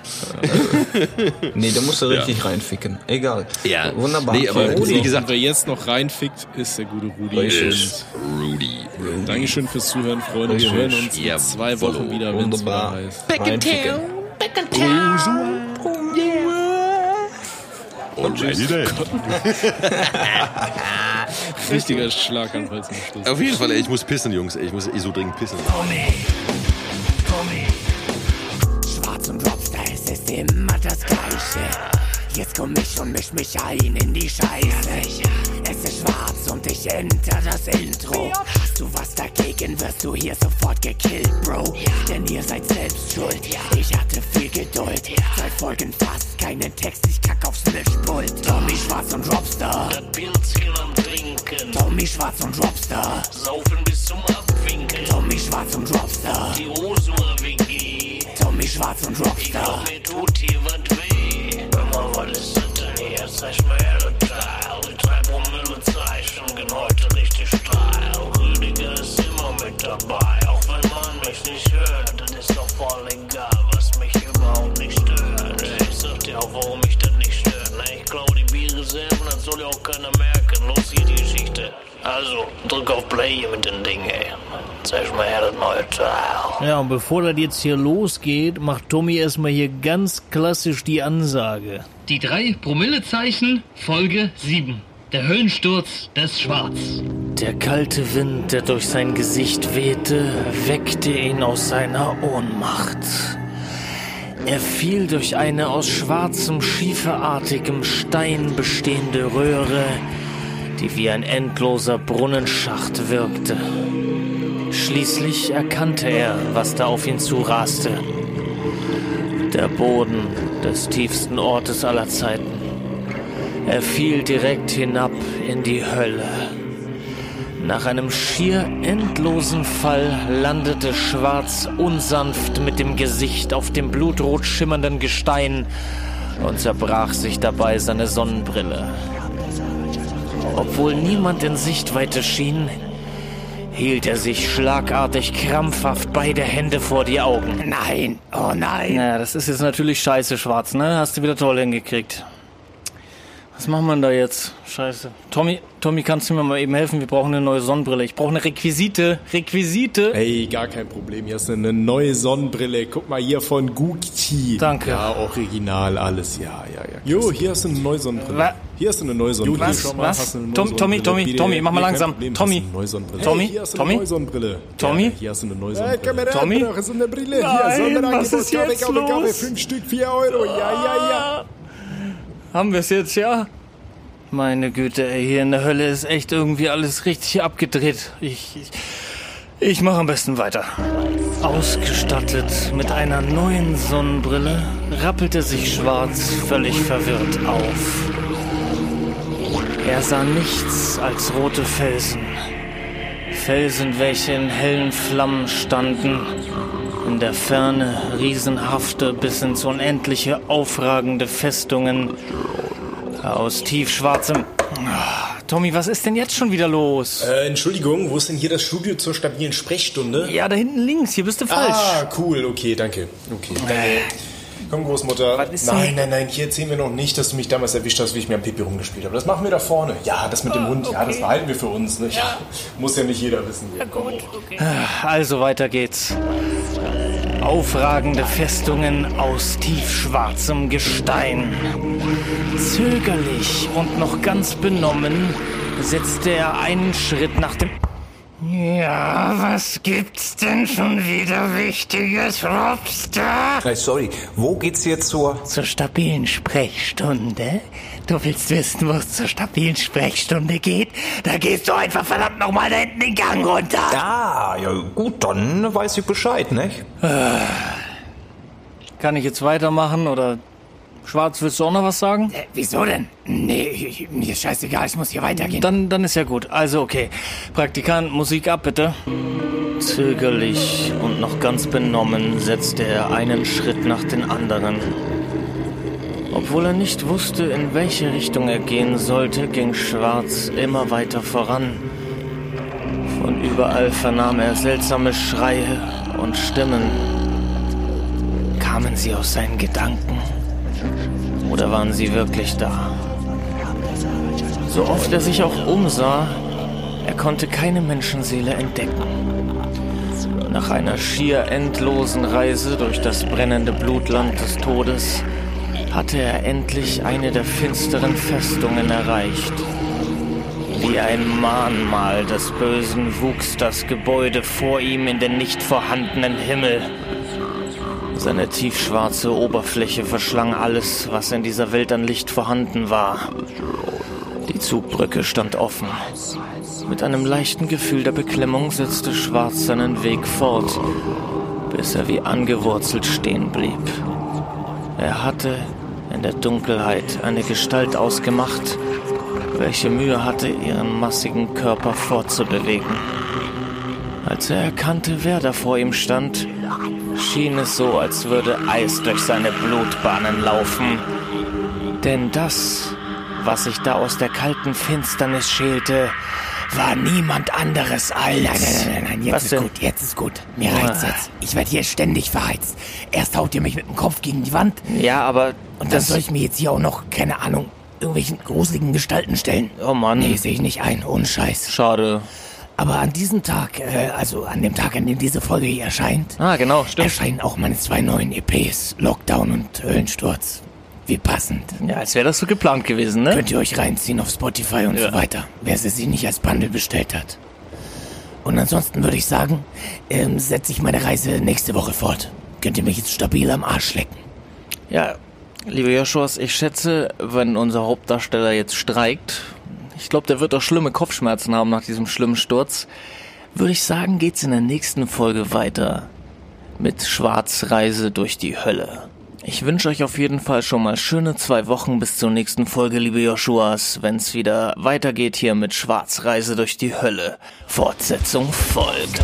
Nee, da musst du richtig reinficken. Egal. Ja. Wunderbar. Nee, aber wie Rudi, gesagt- wer jetzt noch reinfickt, ist der gute Rudi. Richtig. Rudy. Und Dankeschön fürs Zuhören, Freunde. Wir hören uns in Ja, zwei. Wochen wieder, wenn es wieder heißt. Reinficken. Und tschüss. Richtiger Schlaganfall zum Schluss. Auf jeden Fall, ey, ich muss pissen, Jungs. ey, Ich muss eh so dringend pissen. Schwarz Gleiche. Jetzt komm ich und misch mich ein in die Scheiße. Es ist schwarz und ich enter das Intro. Hast du was dagegen, wirst du hier sofort gekillt, Bro. Denn ihr seid selbst schuld. Ich hatte viel Geduld. Zwei Folgen fast, keinen Text, ich kack aufs Mischpult. Tommy Schwarz und Robster. Pilzchen am Trinken, Tommy Schwarz und Robster. saufen bis zum Abwinken, Tommy Schwarz und Robster. die Rosua WG. Tommy Schwarz und Robster. Mir tut hier was weh. Was ist das denn? Zeig mal her, das Teil. Die drei Promille Zeichen gehen heute richtig steil. Rüdiger ist immer mit dabei, auch wenn man mich nicht hört. Das ist doch voll egal, was mich überhaupt nicht stört. Ich sag dir auch, warum mich das nicht stört. Ich klau die Biere selber, das soll ja auch keiner merken. Los hier die Geschichte. Also, drück auf Play hier mit dem Ding, ey. Zeig mal her, das neue Teil. Ja, und bevor das jetzt hier losgeht, macht Tommy erstmal hier ganz klassisch die Ansage. Die drei Promillezeichen, Folge 7. Der Höllensturz des Schwarz. Der kalte Wind, der durch sein Gesicht wehte, weckte ihn aus seiner Ohnmacht. Er fiel durch eine aus schwarzem, schieferartigem Stein bestehende Röhre, die wie ein endloser Brunnenschacht wirkte. Schließlich erkannte er, was da auf ihn zuraste. Der Boden des tiefsten Ortes aller Zeiten. Er fiel direkt hinab in die Hölle. Nach einem schier endlosen Fall landete Schwarz unsanft mit dem Gesicht auf dem blutrot schimmernden Gestein und zerbrach sich dabei seine Sonnenbrille. Obwohl niemand in Sichtweite schien, hielt er sich schlagartig krampfhaft beide Hände vor die Augen. Nein, oh nein. Naja, das ist jetzt natürlich scheiße, Schwarz, ne? Hast du wieder toll hingekriegt. Was machen wir da jetzt? Scheiße. Tommy, Tommy, kannst du mir mal eben helfen? Wir brauchen eine neue Sonnenbrille. Ich brauche eine Requisite. Requisite. Hey, gar kein Problem. Hier ist eine neue Sonnenbrille. Guck mal hier von Gucci. Danke. Ja, original alles. Ja, ja, ja. Jo, hier hast du eine neue Sonnenbrille. Wa- Hier hast du eine neue Sonnenbrille. Was? Mal, Was? hast du eine neue Tom- Tommy, Sonnenbrille. Tommy, Bitte. Tommy, mach mal langsam. Problem, Tommy. hast du eine neue Sonnenbrille. Tommy, Hey, hier hast du Tommy. eine neue Sonnenbrille. Tommy? Ja, hier hast du eine neue Sonnenbrille. Tommy? Hier ist eine Brille. Nein, hier, was ist jetzt Kaffee. los? Fünf Stück, vier Euro. Ja, ja, ja. Haben wir es jetzt, ja? Meine Güte, ey, hier in der Hölle ist echt irgendwie alles richtig abgedreht. Ich, ich, ich mache am besten weiter. Ausgestattet mit einer neuen Sonnenbrille rappelte sich Schwarz völlig verwirrt auf. Er sah nichts als rote Felsen. Felsen, welche in hellen Flammen standen. In der Ferne riesenhafte, bis ins Unendliche aufragende Festungen aus tiefschwarzem. Ah, Tommy, was ist denn jetzt schon wieder los? Äh, Entschuldigung, wo ist denn hier das Studio zur stabilen Sprechstunde? Ja, da hinten links, hier bist du falsch. Ah, cool, okay, danke. Okay, danke. Komm, Großmutter. Nein, nein, nein, hier erzählen wir noch nicht, dass du mich damals erwischt hast, wie ich mir am Pipi rumgespielt habe. Das machen wir da vorne. Ja, das mit dem Hund, ja, das behalten wir für uns. Ne? Ja, muss ja nicht jeder wissen. Ja, komm. Also weiter geht's. Aufragende Festungen aus tiefschwarzem Gestein. Zögerlich und noch ganz benommen setzte er einen Schritt nach dem. Ja, was gibt's denn schon wieder Wichtiges, Robster? Hey, sorry, wo geht's jetzt zur... Zur stabilen Sprechstunde? Du willst wissen, wo es zur stabilen Sprechstunde geht? Da gehst du einfach verdammt nochmal da hinten den Gang runter. Ah, ja gut, dann weiß ich Bescheid, nicht? Kann ich jetzt weitermachen oder Schwarz, willst du auch noch was sagen? Äh, wieso denn? Nee, ich- mir ist scheißegal, es muss hier weitergehen. Dann, dann ist ja gut. Also okay. Praktikant, Musik ab bitte. Zögerlich und noch ganz benommen setzte er einen Schritt nach den anderen. Obwohl er nicht wusste, in welche Richtung er gehen sollte, ging Schwarz immer weiter voran. Von überall vernahm er seltsame Schreie und Stimmen. Kamen sie aus seinen Gedanken? Oder waren sie wirklich da? So oft er sich auch umsah, er konnte keine Menschenseele entdecken. Nach einer schier endlosen Reise durch das brennende Blutland des Todes hatte er endlich eine der finsteren Festungen erreicht. Wie ein Mahnmal des Bösen wuchs das Gebäude vor ihm in den nicht vorhandenen Himmel. Seine tiefschwarze Oberfläche verschlang alles, was in dieser Welt an Licht vorhanden war. Die Zugbrücke stand offen. Mit einem leichten Gefühl der Beklemmung setzte Schwarz seinen Weg fort, bis er wie angewurzelt stehen blieb. Er hatte in der Dunkelheit eine Gestalt ausgemacht, welche Mühe hatte, ihren massigen Körper fortzubewegen. Als er erkannte, wer da vor ihm stand, schien es so, als würde Eis durch seine Blutbahnen laufen. Denn das, was sich da aus der kalten Finsternis schälte, war niemand anderes als... Nein, nein, nein, nein, nein, jetzt Was ist denn? gut, jetzt ist gut. Mir reicht's jetzt. Ich werde hier ständig verheizt. Erst haut ihr mich mit dem Kopf gegen die Wand Ja, aber und dann soll ich mir jetzt hier auch noch, keine Ahnung, irgendwelchen gruseligen Gestalten stellen. Oh Mann, Nee, sehe ich nicht ein, ohne Scheiß. schade. Aber an diesem Tag, äh, also an dem Tag, an dem diese Folge hier erscheint, Ah, genau, stimmt. erscheinen auch meine zwei neuen EPs, Lockdown und Höllensturz. Wie passend. Ja, als wäre das so geplant gewesen, ne? Könnt ihr euch reinziehen auf Spotify und Ja. so weiter, wer sie sich nicht als Bundle bestellt hat. Und ansonsten würde ich sagen, ähm, setze ich meine Reise nächste Woche fort. Könnt ihr mich jetzt stabil am Arsch lecken. Ja, liebe Joshuas, ich schätze, wenn unser Hauptdarsteller jetzt streikt, ich glaube, der wird auch schlimme Kopfschmerzen haben nach diesem schlimmen Sturz, würde ich sagen, geht's in der nächsten Folge weiter mit Schwarzreise durch die Hölle. Ich wünsche euch auf jeden Fall schon mal schöne zwei Wochen bis zur nächsten Folge, liebe Joshuas, wenn's wieder weitergeht hier mit Schwarzreise durch die Hölle. Fortsetzung folgt.